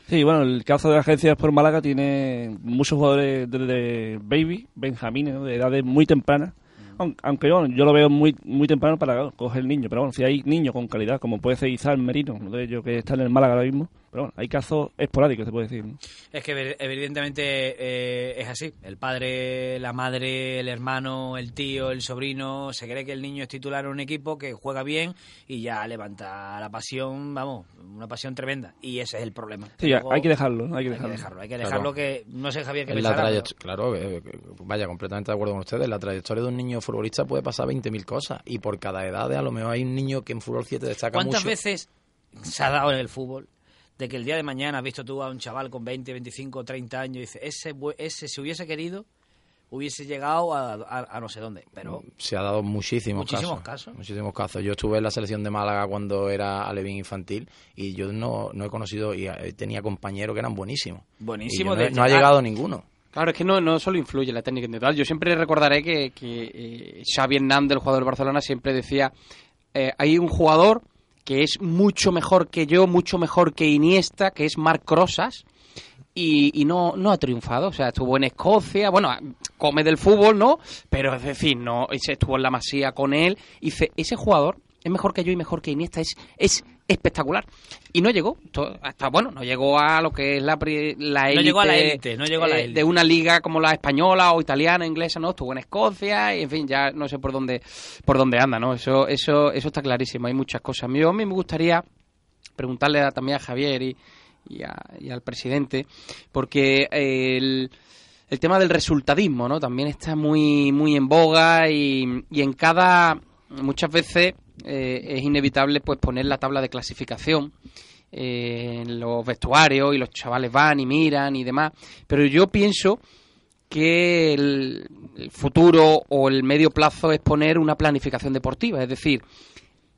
Sí, bueno, el caso de la agencia por Málaga tiene muchos jugadores desde baby, benjamines, ¿no? de edades muy tempranas. Aun- Aunque bueno, yo lo veo muy muy temprano para coger el niño, pero bueno, si hay niños con calidad, como puede ser Izal Merino, uno de ellos que está en el Málaga ahora mismo, pero bueno, hay casos esporádicos, se puede decir. ¿no? Es que evi- evidentemente eh, es así. El padre, la madre, el hermano, el tío, el sobrino, se cree que el niño es titular en un equipo que juega bien y ya levanta la pasión, vamos, una pasión tremenda. Y ese es el problema. Sí, Luego- hay que dejarlo, ¿no? hay que hay que dejarlo. dejarlo. Hay que Claro. dejarlo que, no sé Javier qué En la pensará, pero- Claro, eh, eh, vaya, completamente de acuerdo con ustedes. La trayectoria de un niño futbolista puede pasar 20.000 cosas. Y por cada edad, a lo mejor hay un niño que en fútbol 7 destaca ¿Cuántas mucho. veces se ha dado en el fútbol de que el día de mañana has visto tú a un chaval con 20, 25, 30 años y dices, ese, ese si hubiese querido, hubiese llegado a, a- a no sé dónde? Pero Se ha dado muchísimos, Muchísimos casos, casos. Muchísimos casos. Yo estuve en la selección de Málaga cuando era alevín infantil y yo no, no he conocido y eh, tenía compañeros que eran buenísimos. buenísimo Y yo de no, no ha llegado ninguno. Claro, es que no, no solo influye la técnica individual. Yo siempre recordaré que, que eh, Xavi Hernández, el jugador del Barcelona, siempre decía, eh, hay un jugador que es mucho mejor que yo, mucho mejor que Iniesta, que es Marc Rosas, y, no, no ha triunfado. O sea, estuvo en Escocia, bueno, come del fútbol, ¿no? Pero es decir, no, ese estuvo en la masía con él. Y dice, ese jugador es mejor que yo y mejor que Iniesta, es, es espectacular. Y no llegó, hasta bueno, no llegó a lo que es la, la No llegó a la élite, élite, no llegó a la eh, élite. de una liga como la española o italiana, inglesa, ¿no? Estuvo en Escocia y, en fin, ya no sé por dónde por dónde anda, ¿no? Eso eso eso está clarísimo, hay muchas cosas. Yo a mí me gustaría preguntarle a- también a Javier y, y, a- y al presidente, porque el, el tema del resultadismo, ¿no? También está muy muy en boga y, y en cada muchas veces eh, es inevitable pues poner la tabla de clasificación eh, en los vestuarios y los chavales van y miran y demás, pero yo pienso que el, el futuro o el medio plazo es poner una planificación deportiva, es decir,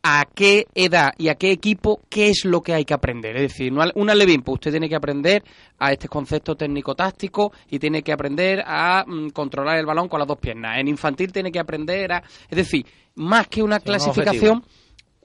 a qué edad y a qué equipo, qué es lo que hay que aprender. Es decir, una Levin, pues usted tiene que aprender a este concepto técnico-táctico y tiene que aprender a mm, controlar el balón con las dos piernas. En infantil tiene que aprender a... Es decir, más que una un clasificación,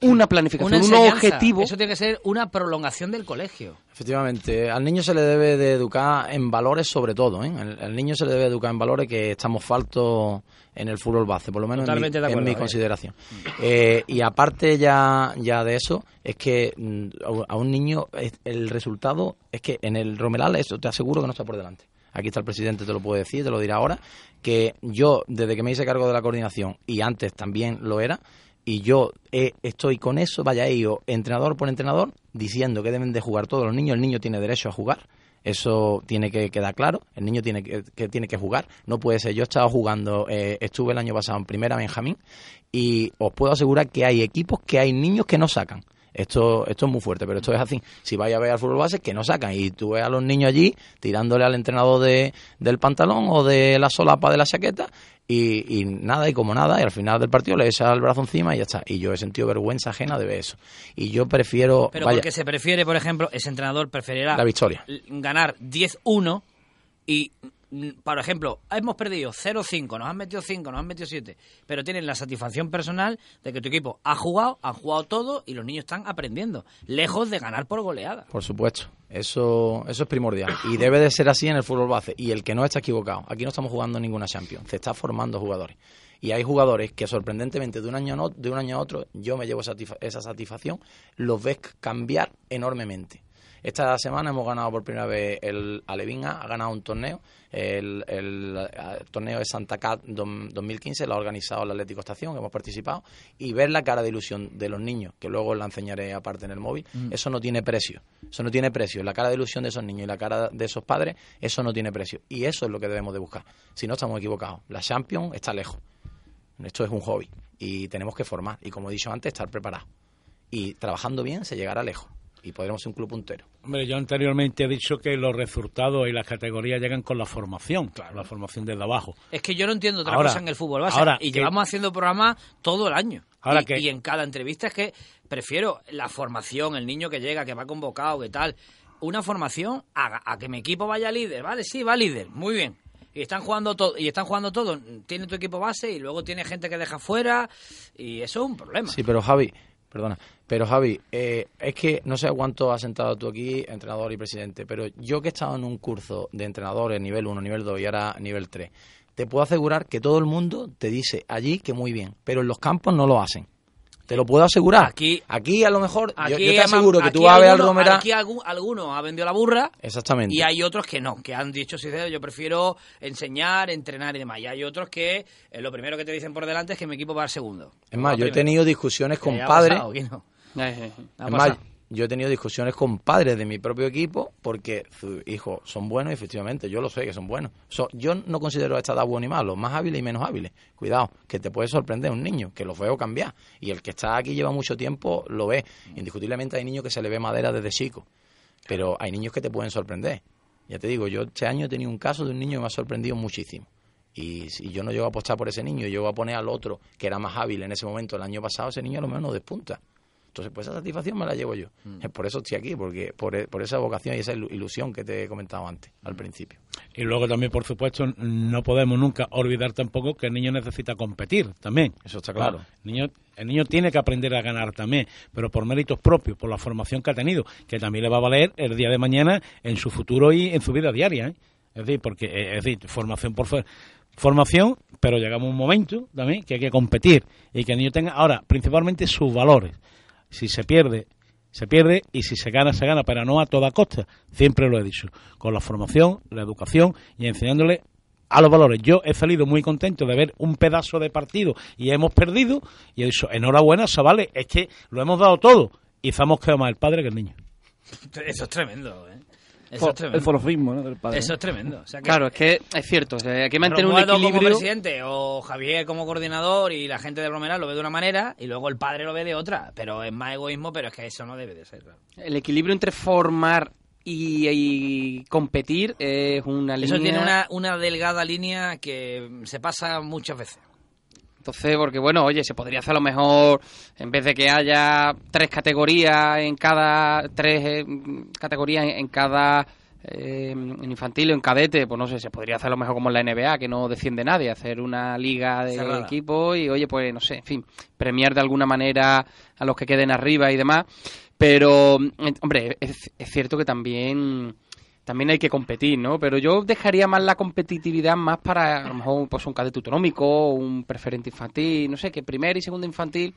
una planificación, Una un objetivo. Eso tiene que ser una prolongación del colegio. Efectivamente, al niño se le debe de educar en valores sobre todo. ¿eh? Al, al niño se le debe educar en valores que estamos faltos en el fútbol base, por lo menos en mi, en consideración. Eh, y aparte ya, ya de eso, es que mm, a un niño el resultado es que en el Romeral, eso te aseguro que no está por delante. Aquí está el presidente, te lo puedo decir, te lo dirá ahora, que yo, desde que me hice cargo de la coordinación, y antes también lo era, y yo eh, estoy con eso, vaya, ido entrenador por entrenador diciendo que deben de jugar todos los niños, el niño tiene derecho a jugar, eso tiene que quedar claro, el niño tiene que, que tiene que jugar, no puede ser, yo he estado jugando, eh, estuve el año pasado en primera Benjamín y os puedo asegurar que hay equipos que hay niños que no sacan. Esto, esto es muy fuerte, pero esto es así. Si vais a ver al fútbol base, que no sacan. Y tú ves a los niños allí tirándole al entrenador de, del pantalón o de la solapa de la chaqueta y, y nada, y como nada, y al final del partido le echa el brazo encima y ya está. Y yo he sentido vergüenza ajena de ver eso. Y yo prefiero, Pero vaya, porque se prefiere, por ejemplo, ese entrenador preferirá la victoria. ganar 10-1 y por ejemplo, hemos perdido 0-5, nos han metido 5, nos han metido 7, pero tienen la satisfacción personal de que tu equipo ha jugado, ha jugado todo y los niños están aprendiendo, lejos de ganar por goleada. Por supuesto, eso, eso es primordial y debe de ser así en el fútbol base. Y el que no está equivocado, aquí no estamos jugando ninguna Champions, se está formando jugadores. Y hay jugadores que sorprendentemente de un año a, no- de un año a otro, yo me llevo satisfa- esa satisfacción, los ves cambiar enormemente. Esta semana hemos ganado por primera vez el Alevinga, ha ganado un torneo, el, el, torneo de Santa Cat dom- 2015, lo ha organizado el Atlético Estación, hemos participado, y ver la cara de ilusión de los niños, que luego la enseñaré aparte en el móvil, Mm. eso no tiene precio, eso no tiene precio, la cara de ilusión de esos niños y la cara de esos padres, eso no tiene precio, y eso es lo que debemos de buscar, si no estamos equivocados, la Champions está lejos, esto es un hobby, y tenemos que formar, y como he dicho antes, estar preparados, y trabajando bien se llegará lejos, y podremos ser un club puntero. Hombre, yo anteriormente he dicho que los resultados y las categorías llegan con la formación, claro, la formación desde abajo. Es que yo no entiendo otra Ahora- cosa en el fútbol base. ahora y que- llevamos haciendo programas todo el año. Ahora y, que- y en cada entrevista es que prefiero la formación, el niño que llega, que va convocado, que tal. Una formación a, a que mi equipo vaya líder, ¿vale? Sí, va líder, muy bien. Y están jugando todo, y están jugando todo. Tiene tu equipo base y luego tiene gente que deja fuera y eso es un problema. Sí, pero Javi, perdona, pero Javi, eh, es que no sé cuánto has sentado tú aquí, entrenador y presidente, pero yo que he estado en un curso de entrenadores nivel 1, nivel 2 y ahora nivel 3, te puedo asegurar que todo el mundo te dice allí que muy bien, pero en los campos no lo hacen. Te lo puedo asegurar. Aquí, aquí a lo mejor, yo- Aquí yo, te aseguro que tú vas a ver al Romera. Aquí algún- alguno ha vendido la burra Exactamente. y hay otros que no, que han dicho sincero, yo prefiero enseñar, entrenar y demás. Y hay otros que eh, lo primero que te dicen por delante es que mi equipo va al segundo. Es más, yo he tenido discusiones con padres. Ha Es más, yo he tenido discusiones con padres de mi propio equipo porque hijos son buenos efectivamente yo lo sé que son buenos. So- yo no considero a esta edad bueno y malo, más hábiles y menos hábiles. Cuidado, que te puede sorprender un niño, que lo veo cambiar. Y el que está aquí lleva mucho tiempo lo ve. Indiscutiblemente hay niños que se le ve madera desde chico, pero hay niños que te pueden sorprender. Ya te digo, yo este año he tenido un caso de un niño que me ha sorprendido muchísimo. Y si yo no llego a apostar por ese niño, yo voy a poner al otro que era más hábil en ese momento el año pasado, ese niño a lo menos no despunta. Entonces, pues esa satisfacción me la llevo yo. Es por eso estoy aquí, porque por, e- por esa vocación y esa ilu- ilusión que te he comentado antes, al principio. Y luego también, por supuesto, no podemos nunca olvidar tampoco que el niño necesita competir también. Eso está claro. El niño, el niño tiene que aprender a ganar también, pero por méritos propios, por la formación que ha tenido, que también le va a valer el día de mañana en su futuro y en su vida diaria. ¿eh? Es decir, porque eh, es decir, formación por formación, pero llegamos a un momento también que hay que competir y que el niño tenga ahora principalmente sus valores. Si se pierde, se pierde y si se gana, se gana, pero no a toda costa. Siempre lo he dicho. Con la formación, la educación y enseñándole a los valores. Yo he salido muy contento de ver un pedazo de partido y hemos perdido y he dicho, enhorabuena, chavales, es que lo hemos dado todo y estamos quedado más el padre que el niño. Eso es tremendo, ¿eh? Eso es tremendo. el forofismo, ¿no? del padre, Eso es tremendo. O sea que Claro, es que es cierto, o sea, hay que mantener un Romualdo como equilibrio. presidente o Javier como coordinador y la gente de Romeral lo ve de una manera y luego el padre lo ve de otra. Pero es más egoísmo, pero es que eso no debe de ser. claro. El equilibrio entre formar y, y competir es una línea. Eso tiene una, una delgada línea que se pasa muchas veces. Entonces, porque bueno, oye, se podría hacer a lo mejor, en vez de que haya tres categorías en cada, tres eh, categorías en, en cada eh, en infantil o en cadete, pues no sé, se podría hacer a lo mejor como en la NBA, que no desciende nadie, hacer una liga de Cerrada. equipos y, oye, pues no sé, en fin, premiar de alguna manera a los que queden arriba y demás. Pero, eh, hombre, es, es cierto que también también hay que competir, ¿no? Pero yo dejaría más la competitividad más para a lo mejor pues un cadete autonómico, un preferente infantil, no sé, que primer y segundo infantil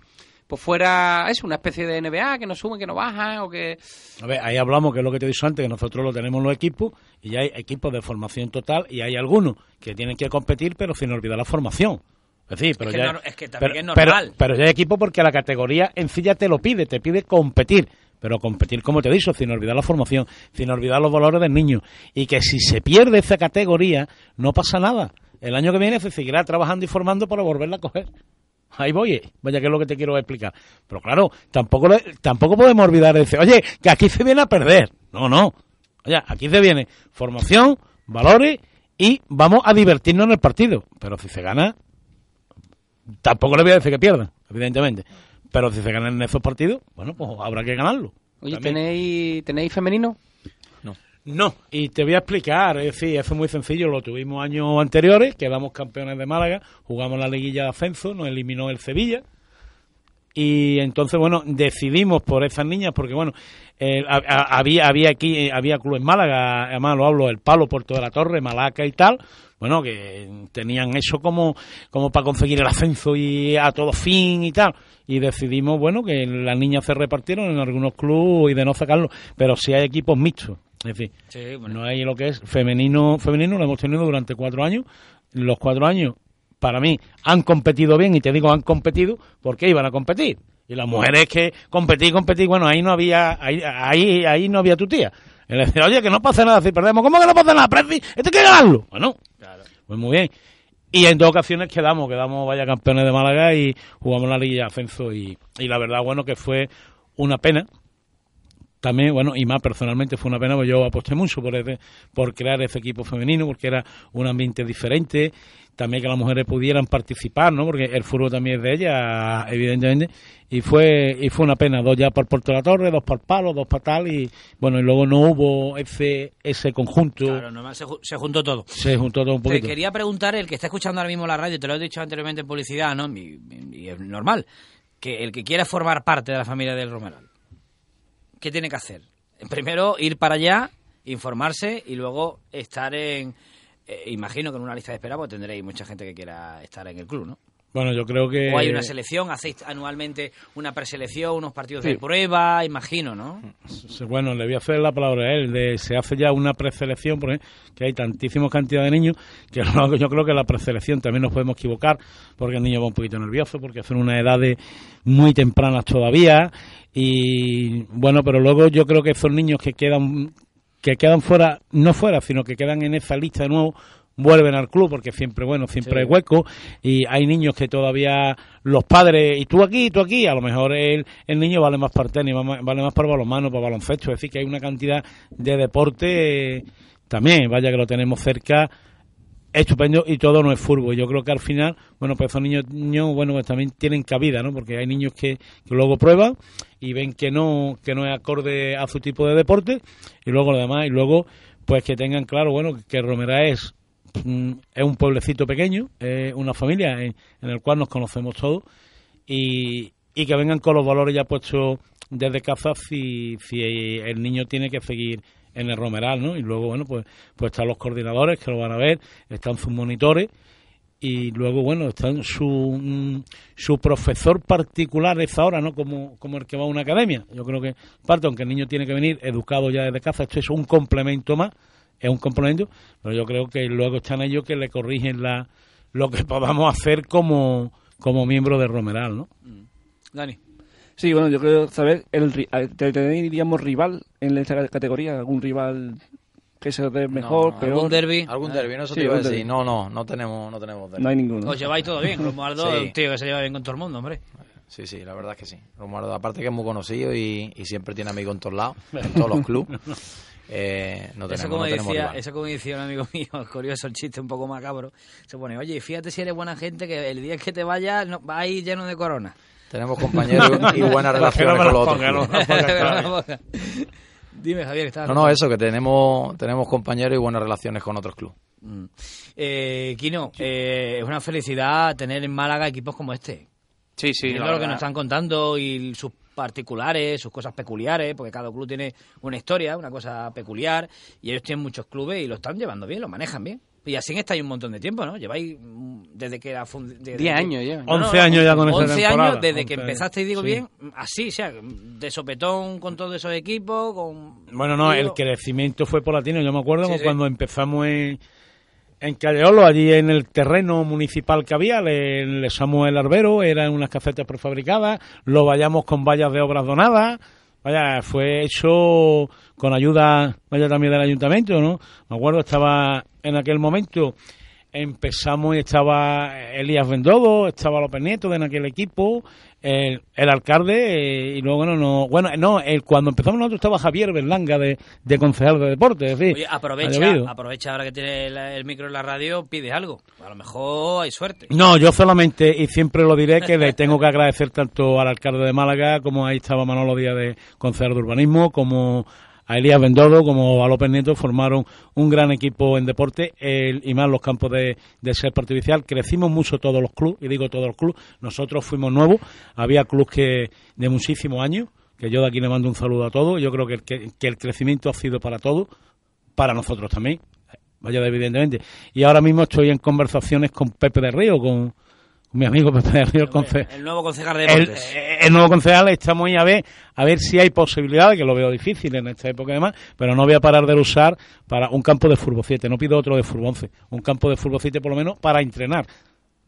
pues fuera es una especie de NBA que no sube, que no baja o que A ver, ahí hablamos, que es lo que te he dicho antes, que nosotros lo tenemos en los equipos y hay equipos de formación total y hay algunos que tienen que competir pero sin olvidar la formación. Es decir, pero que ya, no- es que también pero, es normal. Pero, pero ya hay equipos porque la categoría en sí ya te lo pide, te pide competir. Pero competir, como te he dicho, sin olvidar la formación, sin olvidar los valores del niño. Y que si se pierde esa categoría, no pasa nada. El año que viene se seguirá trabajando y formando para volverla a coger. Ahí voy, eh. vaya que es lo que te quiero explicar. Pero claro, tampoco tampoco podemos olvidar de decir, oye, que aquí se viene a perder. No, no. Oye, aquí se viene formación, valores y vamos a divertirnos en el partido. Pero si se gana, tampoco le voy a decir que pierdan, evidentemente. Pero si se ganan en esos partidos, bueno, pues habrá que ganarlo. Oye, También. ¿tenéis, ¿tenéis femenino? No, y te voy a explicar, es decir, eso es muy sencillo, lo tuvimos años anteriores, quedamos campeones de Málaga, jugamos la liguilla de ascenso, nos eliminó el Sevilla, y entonces bueno decidimos por esas niñas porque bueno eh, a- a- había había aquí eh, había club en Málaga además lo hablo el Palo Puerto de la Torre Malaca y tal bueno que tenían eso como como para conseguir el ascenso y a todo fin y tal. Y decidimos bueno que las niñas se repartieron en algunos clubes y de no sacarlo. Pero sí hay equipos mixtos. Es decir Sí, bueno. no hay lo que es femenino femenino lo hemos tenido durante cuatro años. Los cuatro años para mí han competido bien y te digo han competido porque iban a competir. Y las mujeres que competir competir bueno ahí no había ahí ahí, ahí no había tu tía. Y le decía, oye que no pasa nada si perdemos cómo que no pasa nada Preci, esto hay que ganarlo bueno pues muy bien. Y en dos ocasiones quedamos quedamos vaya campeones de Málaga y jugamos la Liga de Ascenso y, y la verdad bueno que fue una pena también, bueno, y más personalmente fue una pena, porque yo aposté mucho por, ese- por crear ese equipo femenino, porque era un ambiente diferente, también que las mujeres pudieran participar, ¿no? Porque el fútbol también es de ellas, evidentemente, y fue y fue una pena, dos ya el Puerto de la Torre, dos el Palo, dos para tal, y bueno, y luego no hubo ese ese conjunto, Claro, normal, se, ju- se juntó todo. se juntó todo un Te poquito. quería preguntar, el que está escuchando ahora mismo la radio, te lo he dicho anteriormente en publicidad, ¿no? Y, y es normal, que el que quiera formar parte de la familia del Romeral, ¿qué tiene que hacer? Primero, ir para allá, informarse y luego estar en... eh, imagino que en una lista de espera pues tendréis mucha gente que quiera estar en el club, ¿no? Bueno, yo creo que... O hay una selección, hacéis anualmente una preselección, unos partidos Sí. de prueba, imagino, ¿no? Bueno, le voy a hacer la palabra a él. De, se hace ya una preselección, porque que hay tantísima cantidad de niños que yo creo que la preselección también nos podemos equivocar, porque el niño va un poquito nervioso, porque son unas edades muy tempranas todavía. Y bueno, pero luego yo creo que esos niños que quedan que quedan fuera, no fuera, sino que quedan en esa lista de nuevo, vuelven al club porque siempre, bueno, siempre Sí. hay hueco y hay niños que todavía los padres, y tú aquí, y tú aquí, a lo mejor el, el niño vale más para tenis, vale más para balonmano, para baloncesto, es decir, que hay una cantidad de deporte eh, también, vaya que lo tenemos cerca, estupendo y todo no es fútbol. Yo creo que al final, bueno, pues esos niños, bueno, pues también tienen cabida, ¿no? Porque hay niños que, que luego prueban y ven que no que no es acorde a su tipo de deporte y luego lo demás y luego pues que tengan claro, bueno, que Romera es mm, es un pueblecito pequeño, es una familia en, en el cual nos conocemos todos y, y que vengan con los valores ya puestos desde casa si, si el niño tiene que seguir en el Romeral, ¿no? Y luego, bueno, pues, pues están los coordinadores que lo van a ver, están sus monitores y luego, bueno, están su, mm, su profesor particular de esa hora, ¿no? Como, como el que va a una academia. Yo creo que, parte, aunque el niño tiene que venir educado ya desde casa, esto es un complemento más, es un complemento, pero yo creo que luego están ellos que le corrigen la, lo que podamos hacer como, como miembro de Romeral, ¿no? Dani. Sí, bueno, yo creo saber, el, ri- a- ¿te- ¿tendríamos rival en esta categoría? ¿Algún rival que se dé mejor, peor? ¿Algún derbi? Algún derbi, no eso Sí, te iba a algún decir. derbi. No, no, no tenemos, no tenemos derbi. No hay ninguno. Os lleváis todo bien, Romualdo Sí. es un tío que se lleva bien con todo el mundo, hombre. Sí, sí, la verdad es que sí. Romualdo, aparte que es muy conocido y, y siempre tiene amigos en todos lados, en todos los clubes. Eh, no tenemos, eso, como no tenemos decía, rival. eso como decía un amigo mío, curioso el chiste un poco macabro, se pone, oye, fíjate si eres buena gente que el día que te vayas no, va a ir lleno de corona. Tenemos compañeros y buenas relaciones con los otros. Dime, Javier, que estás No, no, eso, que tenemos, tenemos compañeros y buenas relaciones con otros clubes. Mm. Eh, Kino, eh, es una felicidad tener en Málaga equipos como este. Sí, sí. Viendo lo que nos están contando y sus particulares, sus cosas peculiares, porque cada club tiene una historia, una cosa peculiar, y ellos tienen muchos clubes y lo están llevando bien, lo manejan bien. Y así estáis un montón de tiempo, ¿no? Lleváis mm, desde que era... fund- desde Diez que- años ya. No, no, 11 años ya con esta 11 temporada. años desde 11 que años. empezasteis, digo Sí. bien, así, o sea, de sopetón con todos esos equipos, con... Bueno, no, el crecimiento fue paulatino. Yo me acuerdo Sí, sí. cuando empezamos en, en Calleolo, allí en el terreno municipal que había, le, echamos el arbero, eran unas casetas prefabricadas, lo vayamos con vallas de obras donadas. Vaya, fue hecho con ayuda, vaya también del ayuntamiento, ¿no? Me acuerdo, estaba en aquel momento, empezamos y estaba Elías Bendodo, estaba López Nieto en aquel equipo, el, el alcalde, eh, y luego, bueno, no, bueno, no, el, cuando empezamos nosotros estaba Javier Berlanga de, de concejal de deporte, es decir, Oye, ha aprovecha, aprovecha ahora que tiene el, el micro en la radio, pide algo. A lo mejor hay suerte. No, yo solamente, y siempre lo diré, que le tengo que agradecer tanto al alcalde de Málaga, como ahí estaba Manolo Díaz de concejal de urbanismo, como a Elías Bendodo como a López Nieto formaron un gran equipo en deporte y más los campos de, ser artificial. Crecimos mucho todos los clubes, y digo todos los clubes, nosotros fuimos nuevos, había clubes que de muchísimos años, que yo de aquí le mando un saludo a todos, yo creo que el, que el crecimiento ha sido para todos, para nosotros también, vaya evidentemente. Y ahora mismo estoy en conversaciones con Pepe de Río, con, mi amigo Pepe Río, el, conce- El nuevo concejal de el, deportes. el nuevo concejal, estamos ahí a ver, a ver si hay posibilidades, que lo veo difícil en esta época y demás, pero no voy a parar de usar para un campo de fútbol 7, no pido otro de fútbol 11, un campo de fútbol 7 por lo menos para entrenar.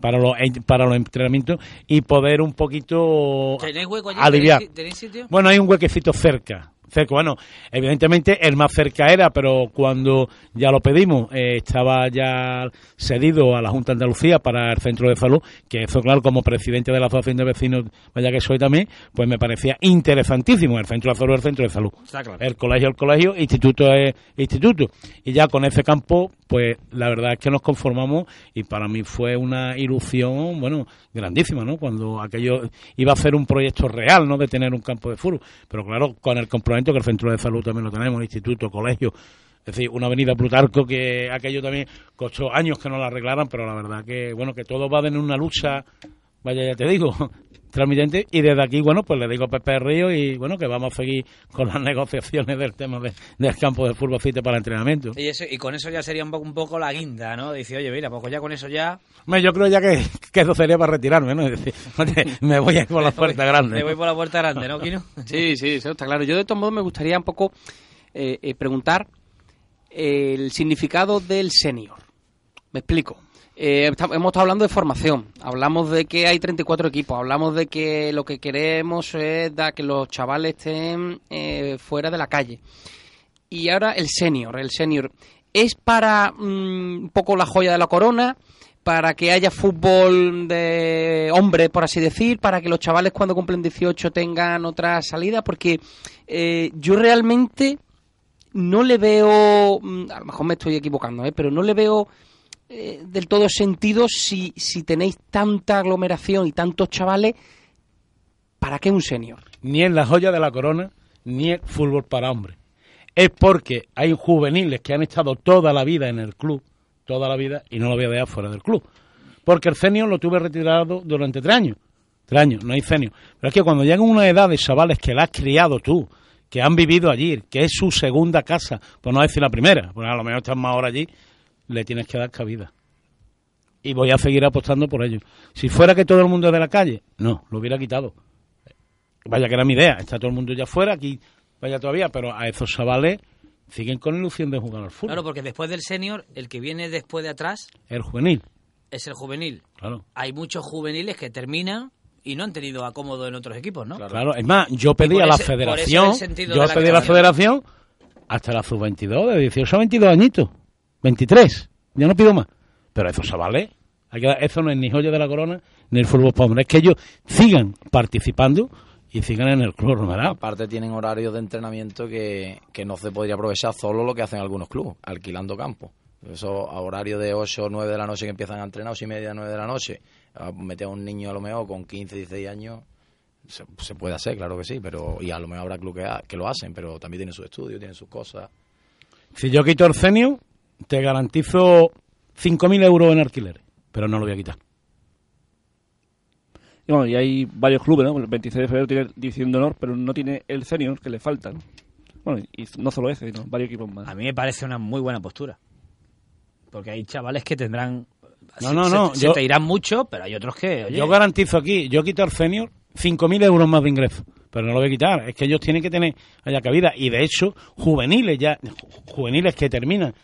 Para los, para los entrenamientos y poder un poquito ¿Tenéis hueco allí? aliviar. ¿Tenéis, tenéis sitio? Bueno, hay un huequecito cerca. Cerca. Bueno, evidentemente el más cerca era, pero cuando ya lo pedimos, eh, estaba ya cedido a la Junta de Andalucía para el centro de salud, que eso, claro, como presidente de la Asociación de Vecinos, vaya que soy también, pues me parecía interesantísimo. El centro de salud, el centro de salud. Claro. El colegio, el colegio, instituto es instituto. Y ya con ese campo, pues la verdad es que nos conformamos y para mí fue una ilusión, bueno, grandísima, ¿no? Cuando aquello iba a ser un proyecto real, ¿no? De tener un campo de fútbol. Pero claro, con el que el centro de salud también lo tenemos, el instituto, colegio. Es decir, una avenida Plutarco que aquello también costó años que no la arreglaran, pero la verdad que, bueno, que todo va en una lucha, vaya, ya te digo, transmitente. Y desde aquí, bueno, pues le digo a Pepe Río y, bueno, que vamos a seguir con las negociaciones del tema de- del campo de fútbol para entrenamiento. Y, eso, y con eso ya sería un poco, un poco la guinda, ¿no? Dice, oye, mira, pues ya con eso ya... Hombre, Yo creo ya que, que eso sería para retirarme, ¿no? Es decir, me voy a ir por la puerta grande. Me voy por la puerta grande, ¿no, Kino? Sí, sí, eso está claro. Yo de todos modos me gustaría un poco eh, eh, preguntar eh, el significado del senior. Me explico. Eh, hemos estado hablando de formación, hablamos de que hay 34 equipos, hablamos de que lo que queremos es da- que los chavales estén eh, fuera de la calle. Y ahora el senior, el senior, ¿es para mm, un poco la joya de la corona? para que haya fútbol de hombre, por así decir, para que los chavales cuando cumplen 18 tengan otra salida, porque eh, yo realmente no le veo, mm, a lo mejor me estoy equivocando, ¿eh? pero no le veo eh, del todo sentido si, si tenéis tanta aglomeración y tantos chavales, ¿para qué un senior? Ni en la joya de la corona, ni el fútbol para hombres. Es porque hay juveniles que han estado toda la vida en el club, toda la vida, y no lo voy a dejar fuera del club. Porque el senior lo tuve retirado durante tres años. Tres años, no hay senior. Pero es que cuando llegan una edad de chavales que la has criado tú, que han vivido allí, que es su segunda casa, por no decir la primera, porque a lo mejor están más ahora allí, le tienes que dar cabida. Y voy a seguir apostando por ello. Si fuera que todo el mundo es de la calle, no, lo hubiera quitado. Vaya que era mi idea, está todo el mundo ya fuera, aquí vaya todavía, pero a esos chavales siguen con ilusión de jugar al fútbol. Claro, porque después del senior, el que viene después de atrás El juvenil, es el juvenil. claro. Hay muchos juveniles que terminan y no han tenido acomodo en otros equipos, ¿no? Claro, es más, yo pedí a la ese- federación, yo pedí a la federación hasta la sub-22, de 18 a 22 añitos, 23, ya no pido más. Pero esos chavales, hay que dar- eso no es ni joya de la corona ni el fútbol para es que ellos sigan participando y sigan en el club Romeral. Aparte tienen horarios de entrenamiento que, que no se podría aprovechar solo lo que hacen algunos clubes, alquilando campo. Eso a horario de 8 o 9 de la noche que empiezan a entrenar, 8 y media, 9 de la noche, meter a un niño a lo mejor con 15, 16 años, se, se puede hacer, claro que sí, pero y a lo mejor habrá clubes que, que lo hacen, pero también tienen sus estudios, tienen sus cosas. Si yo quito el senior, te garantizo 5.000 euros en alquileres, pero no lo voy a quitar. Y, bueno, y hay varios clubes, ¿no? El 26 de febrero tiene división de honor, pero no tiene el senior que le falta, ¿no? Bueno, y no solo ese, sino varios equipos más. A mí me parece una muy buena postura. Porque hay chavales que tendrán... No, se- no, se- no, Se, yo- te irán mucho, pero hay otros que... oye, Yo garantizo aquí, yo quito al senior 5.000 euros más de ingreso, pero no lo voy a quitar. Es que ellos tienen que tener haya cabida. Y de hecho, juveniles ya, ju- juveniles que terminan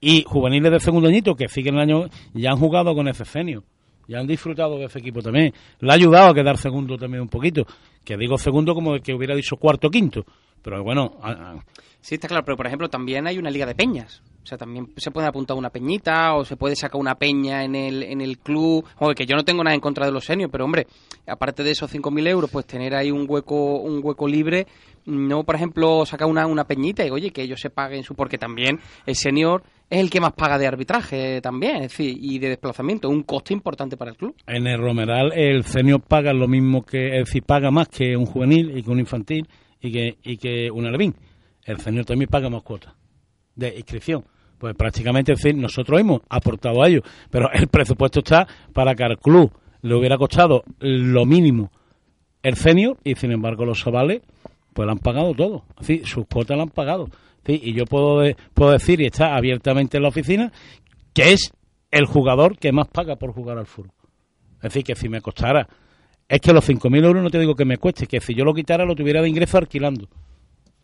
y juveniles de segundo añito que siguen el año, ya han jugado con ese senior. Ya han disfrutado de ese equipo también. Le ha ayudado a quedar segundo también un poquito. Que digo segundo como que hubiera dicho cuarto quinto. Pero bueno, a- a- Sí, está claro, pero por ejemplo también hay una liga de peñas. O sea, también se puede apuntar una peñita o se puede sacar una peña en el, en el club. Oye, que yo no tengo nada en contra de los seniors, pero hombre, aparte de esos 5.000 euros, pues tener ahí un hueco un hueco libre, no, por ejemplo, sacar una, una peñita y, oye, que ellos se paguen su... Porque también el senior es el que más paga de arbitraje también, es decir, y de desplazamiento, un coste importante para el club. En el Romeral el senior paga lo mismo que, es decir, paga más que un juvenil y que un infantil y que, y que un alevín. el senior también paga más cuotas de inscripción. Pues prácticamente, nosotros hemos aportado a ellos, pero el presupuesto está para que al club le hubiera costado lo mínimo el senior y sin embargo los chavales pues lo han pagado todo, sí, sus cuotas lo han pagado. Sí, y yo puedo, de- puedo decir, y está abiertamente en la oficina, que es el jugador que más paga por jugar al fútbol. Es decir, que si me costara, es que los 5.000 euros no te digo que me cueste, que si yo lo quitara lo tuviera de ingreso alquilando.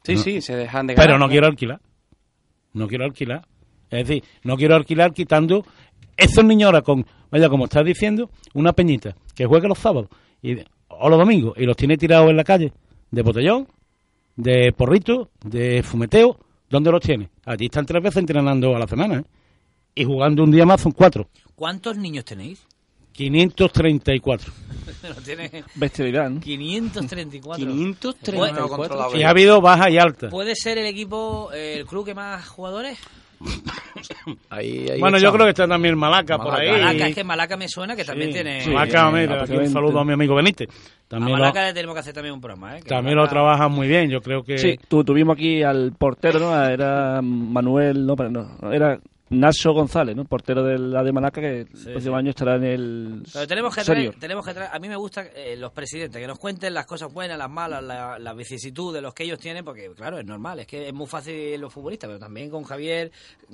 Sí, No. sí, se dejan de ganar. Pero no quiero alquilar. No quiero alquilar. Es decir, no quiero alquilar quitando esos niños ahora con, vaya, como estás diciendo, una peñita que juegue los sábados y, o los domingos y los tiene tirados en la calle de botellón, de porrito, de fumeteo. ¿Dónde los tiene? Allí están tres veces entrenando a la semana. ¿eh? Y jugando un día más son cuatro. ¿Cuántos niños tenéis? 534. No tiene Bestialidad, ¿no? 534. 534. Y ha habido baja y alta. ¿Puede ser el equipo, eh, el club que más jugadores? Ahí, ahí Bueno, yo creo que está también Malaca, por ahí. Malaca, es que Malaca me suena que también tiene... Malaca, mira, aquí un saludo a mi amigo Benítez. A También lo, Malaca le tenemos que hacer también un programa, ¿eh? Que también lo Malaca- trabajan muy bien, yo creo que... Sí, tu- tuvimos aquí al portero, ¿no? Era Manuel, no, pero no, era Nacho González, ¿no? Portero de la de Malaca, que el próximo año estará en el Pero tenemos que, traer, tenemos que traer, a mí me gusta eh, los presidentes, que nos cuenten las cosas buenas, las malas, la- las vicisitudes, los que ellos tienen, porque claro, es normal, es que es muy fácil los futbolistas, pero también con Javier,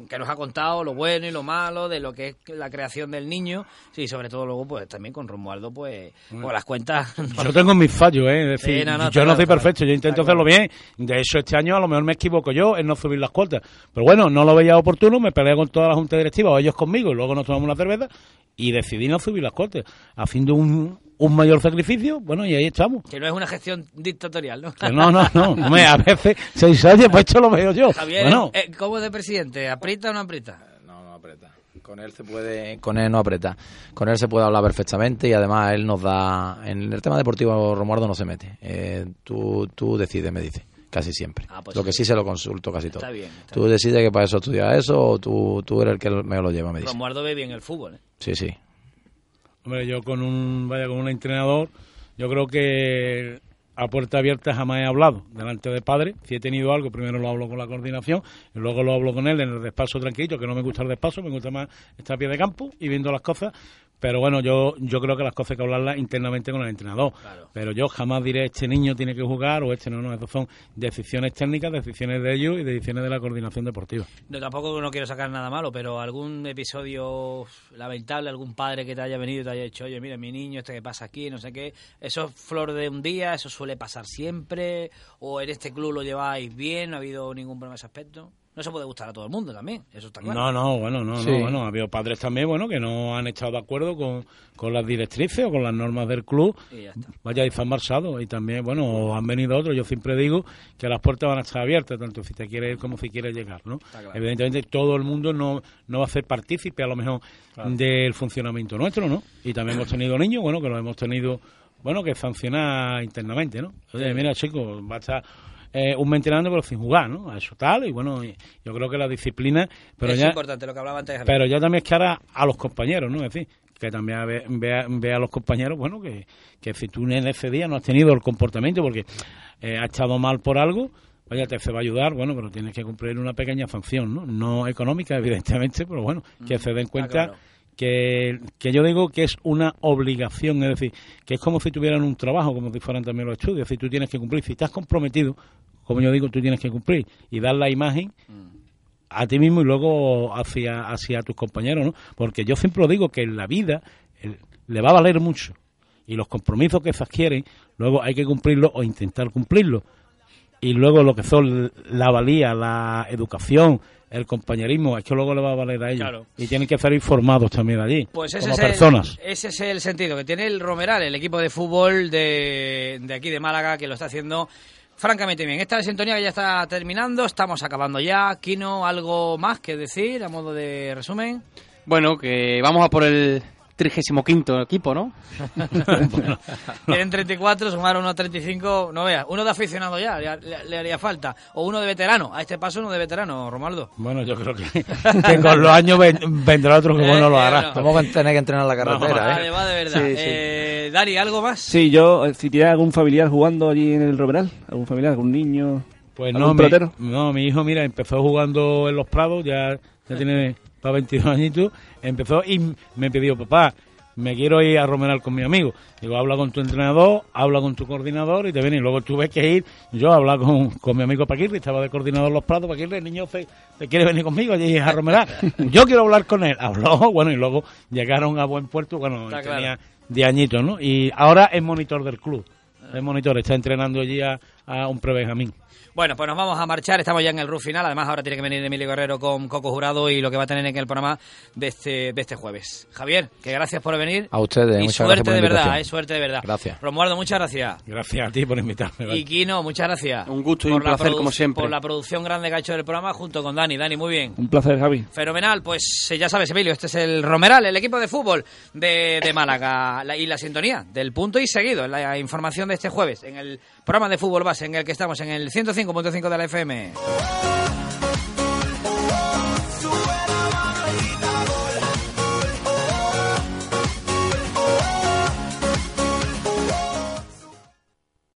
que nos ha contado lo bueno y lo malo de lo que es la creación del niño, sí, sobre todo luego, pues también con Romualdo, pues, con las cuentas... Yo tengo mis fallos, ¿eh? Es decir, Sí, no, no, yo no soy perfecto, yo intento hacerlo bien. De hecho, este año a lo mejor me equivoco yo en no subir las cuotas. Pero bueno, no lo veía oportuno, me peleé con toda la junta directiva o ellos conmigo y luego nos tomamos una cerveza y decidí no subir las cuotas. Haciendo un, un mayor sacrificio, bueno, y ahí estamos. Que no es una gestión dictatorial, ¿no? Que no, no, no. Hombre, a veces se dice, oye, pues esto lo veo yo. Javier, Bueno, eh, ¿cómo es de presidente? ¿Aprieta o no aprieta? No, no aprieta. Con él se puede, con él no aprieta. Con él se puede hablar perfectamente y además él nos da, en el tema deportivo Romualdo no se mete. Eh, tú, tú decides, me dice, casi siempre. Ah, pues lo que sí. se lo consulto casi todo. Está bien, está tú decides que para eso estudias eso o tú, tú eres el que me lo lleva, me dice. Romualdo ve bien el fútbol, ¿eh? Sí, sí. Hombre, yo con un, vaya, con un entrenador, yo creo que a puerta abierta jamás he hablado delante de padre. Si he tenido algo, primero lo hablo con la coordinación y luego lo hablo con él en el despacho tranquilito, que no me gusta el despacho, me gusta más estar a pie de campo y viendo las cosas. Pero bueno, yo, yo creo que las cosas hay que hablarlas internamente con el entrenador. Pero yo jamás diré este niño tiene que jugar o este no, no. Esas son decisiones técnicas, decisiones de ellos y decisiones de la coordinación deportiva. No, tampoco no quiero sacar nada malo, pero algún episodio lamentable, algún padre que te haya venido y te haya dicho, oye, mira, mi niño, este que pasa aquí, no sé qué, eso es flor de un día, eso suele pasar siempre, o en este club lo lleváis bien, no ha habido ningún problema en ese aspecto. No se puede gustar a todo el mundo también, eso está claro. No, no, bueno, no, Sí. no, bueno, ha habido padres también, bueno, que no han estado de acuerdo con, con las directrices o con las normas del club. Y ya está. Vaya, y se han marchado. Y también, bueno, han venido otros. Yo siempre digo que las puertas van a estar abiertas, tanto si te quieres ir como si quieres llegar, ¿no? claro. Evidentemente, todo el mundo no, no va a ser partícipe, a lo mejor, del funcionamiento nuestro, ¿no? Y también hemos tenido niños, bueno, que los hemos tenido, bueno, que sancionar internamente, ¿no? Oye, mira, chicos, va a estar eh, un entrenando pero sin jugar, ¿no? Eso tal, y bueno, yo creo que la disciplina... Pero es ya, importante lo que hablaba antes. Pero ya también es que ahora a los compañeros, ¿no? Es decir, que también ve, vea, vea a los compañeros, bueno, que, que si tú en ese día no has tenido el comportamiento porque eh, has estado mal por algo, vaya, te se va a ayudar, bueno, pero tienes que cumplir una pequeña sanción, ¿no? No económica, evidentemente, pero bueno, que se den cuenta claro. Que, que yo digo que es una obligación, es decir, que es como si tuvieran un trabajo, como si fueran también los estudios, es decir, tú tienes que cumplir, si estás comprometido, como yo digo, tú tienes que cumplir y dar la imagen a ti mismo y luego hacia, hacia tus compañeros, ¿no? Porque yo siempre lo digo que en la vida le va a valer mucho y los compromisos que se adquieren, luego hay que cumplirlos o intentar cumplirlos. Y luego lo que son la valía, la educación, el compañerismo, es que luego le va a valer a ellos. Claro. Y tienen que ser informados también allí, Pues ese como es, personas. El, ese es el sentido que tiene el Romeral, el equipo de fútbol de, de aquí de Málaga, que lo está haciendo francamente bien. Esta sintonía que ya está terminando, estamos acabando ya. Kino, ¿algo más que decir a modo de resumen? Bueno, que vamos a por el 35 equipo, ¿no? Tienen 34, sumar unos 35, no veas, uno de aficionado ya, le, le- le haría falta. O uno de veterano, a este paso uno de veterano, Romaldo. Bueno, yo creo que, que con los años ven- vendrá otro que bueno lo Eh, hará. bueno. Vamos a tener que entrenar la carretera, Vale, ¿eh? va de verdad. Sí, sí. Eh, Dari, ¿algo más? Sí, yo, eh, si tiene algún familiar jugando allí en el Romeral, algún familiar, algún niño. Pues ¿Algún no mi, pelotero? no, mi hijo, mira, empezó jugando en los Prados, ya, ya tiene para 22 añitos, empezó y me pidió, papá, me quiero ir a romeral con mi amigo. Digo, habla con tu entrenador, habla con tu coordinador y te viene. Y luego tuve que ir, yo a hablar con, con mi amigo Paquirri, estaba de coordinador los Prados, Paquirri, el niño se, se quiere venir conmigo allí a romeral. yo quiero hablar con él. Habló, bueno, y luego llegaron a buen puerto, bueno, Está tenía claro. 10 añitos, ¿no? Y ahora es monitor del club. Es monitor, está entrenando allí a, a un pre-Benjamín. Bueno, pues nos vamos a marchar, estamos ya en el RUF final, además ahora tiene que venir Emilio Guerrero con Coco Jurado y lo que va a tener en el programa de este, de este jueves. Javier, que gracias por venir. A ustedes, y muchas suerte gracias por la de verdad, eh, suerte de verdad. Gracias. Romualdo, muchas gracias. Gracias a ti por invitarme. vale. Y Kino, muchas gracias. Un gusto y un la placer, como siempre. Por la producción grande que ha hecho del programa junto con Dani. Dani, muy bien. Un placer, Javi. Fenomenal, pues eh, ya sabes, Emilio, este es el Romeral, el equipo de fútbol de, de Málaga La- y la sintonía del punto y seguido, la información de este jueves en el programa de fútbol base en el que estamos en el 105.5 de la FM.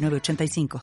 906985.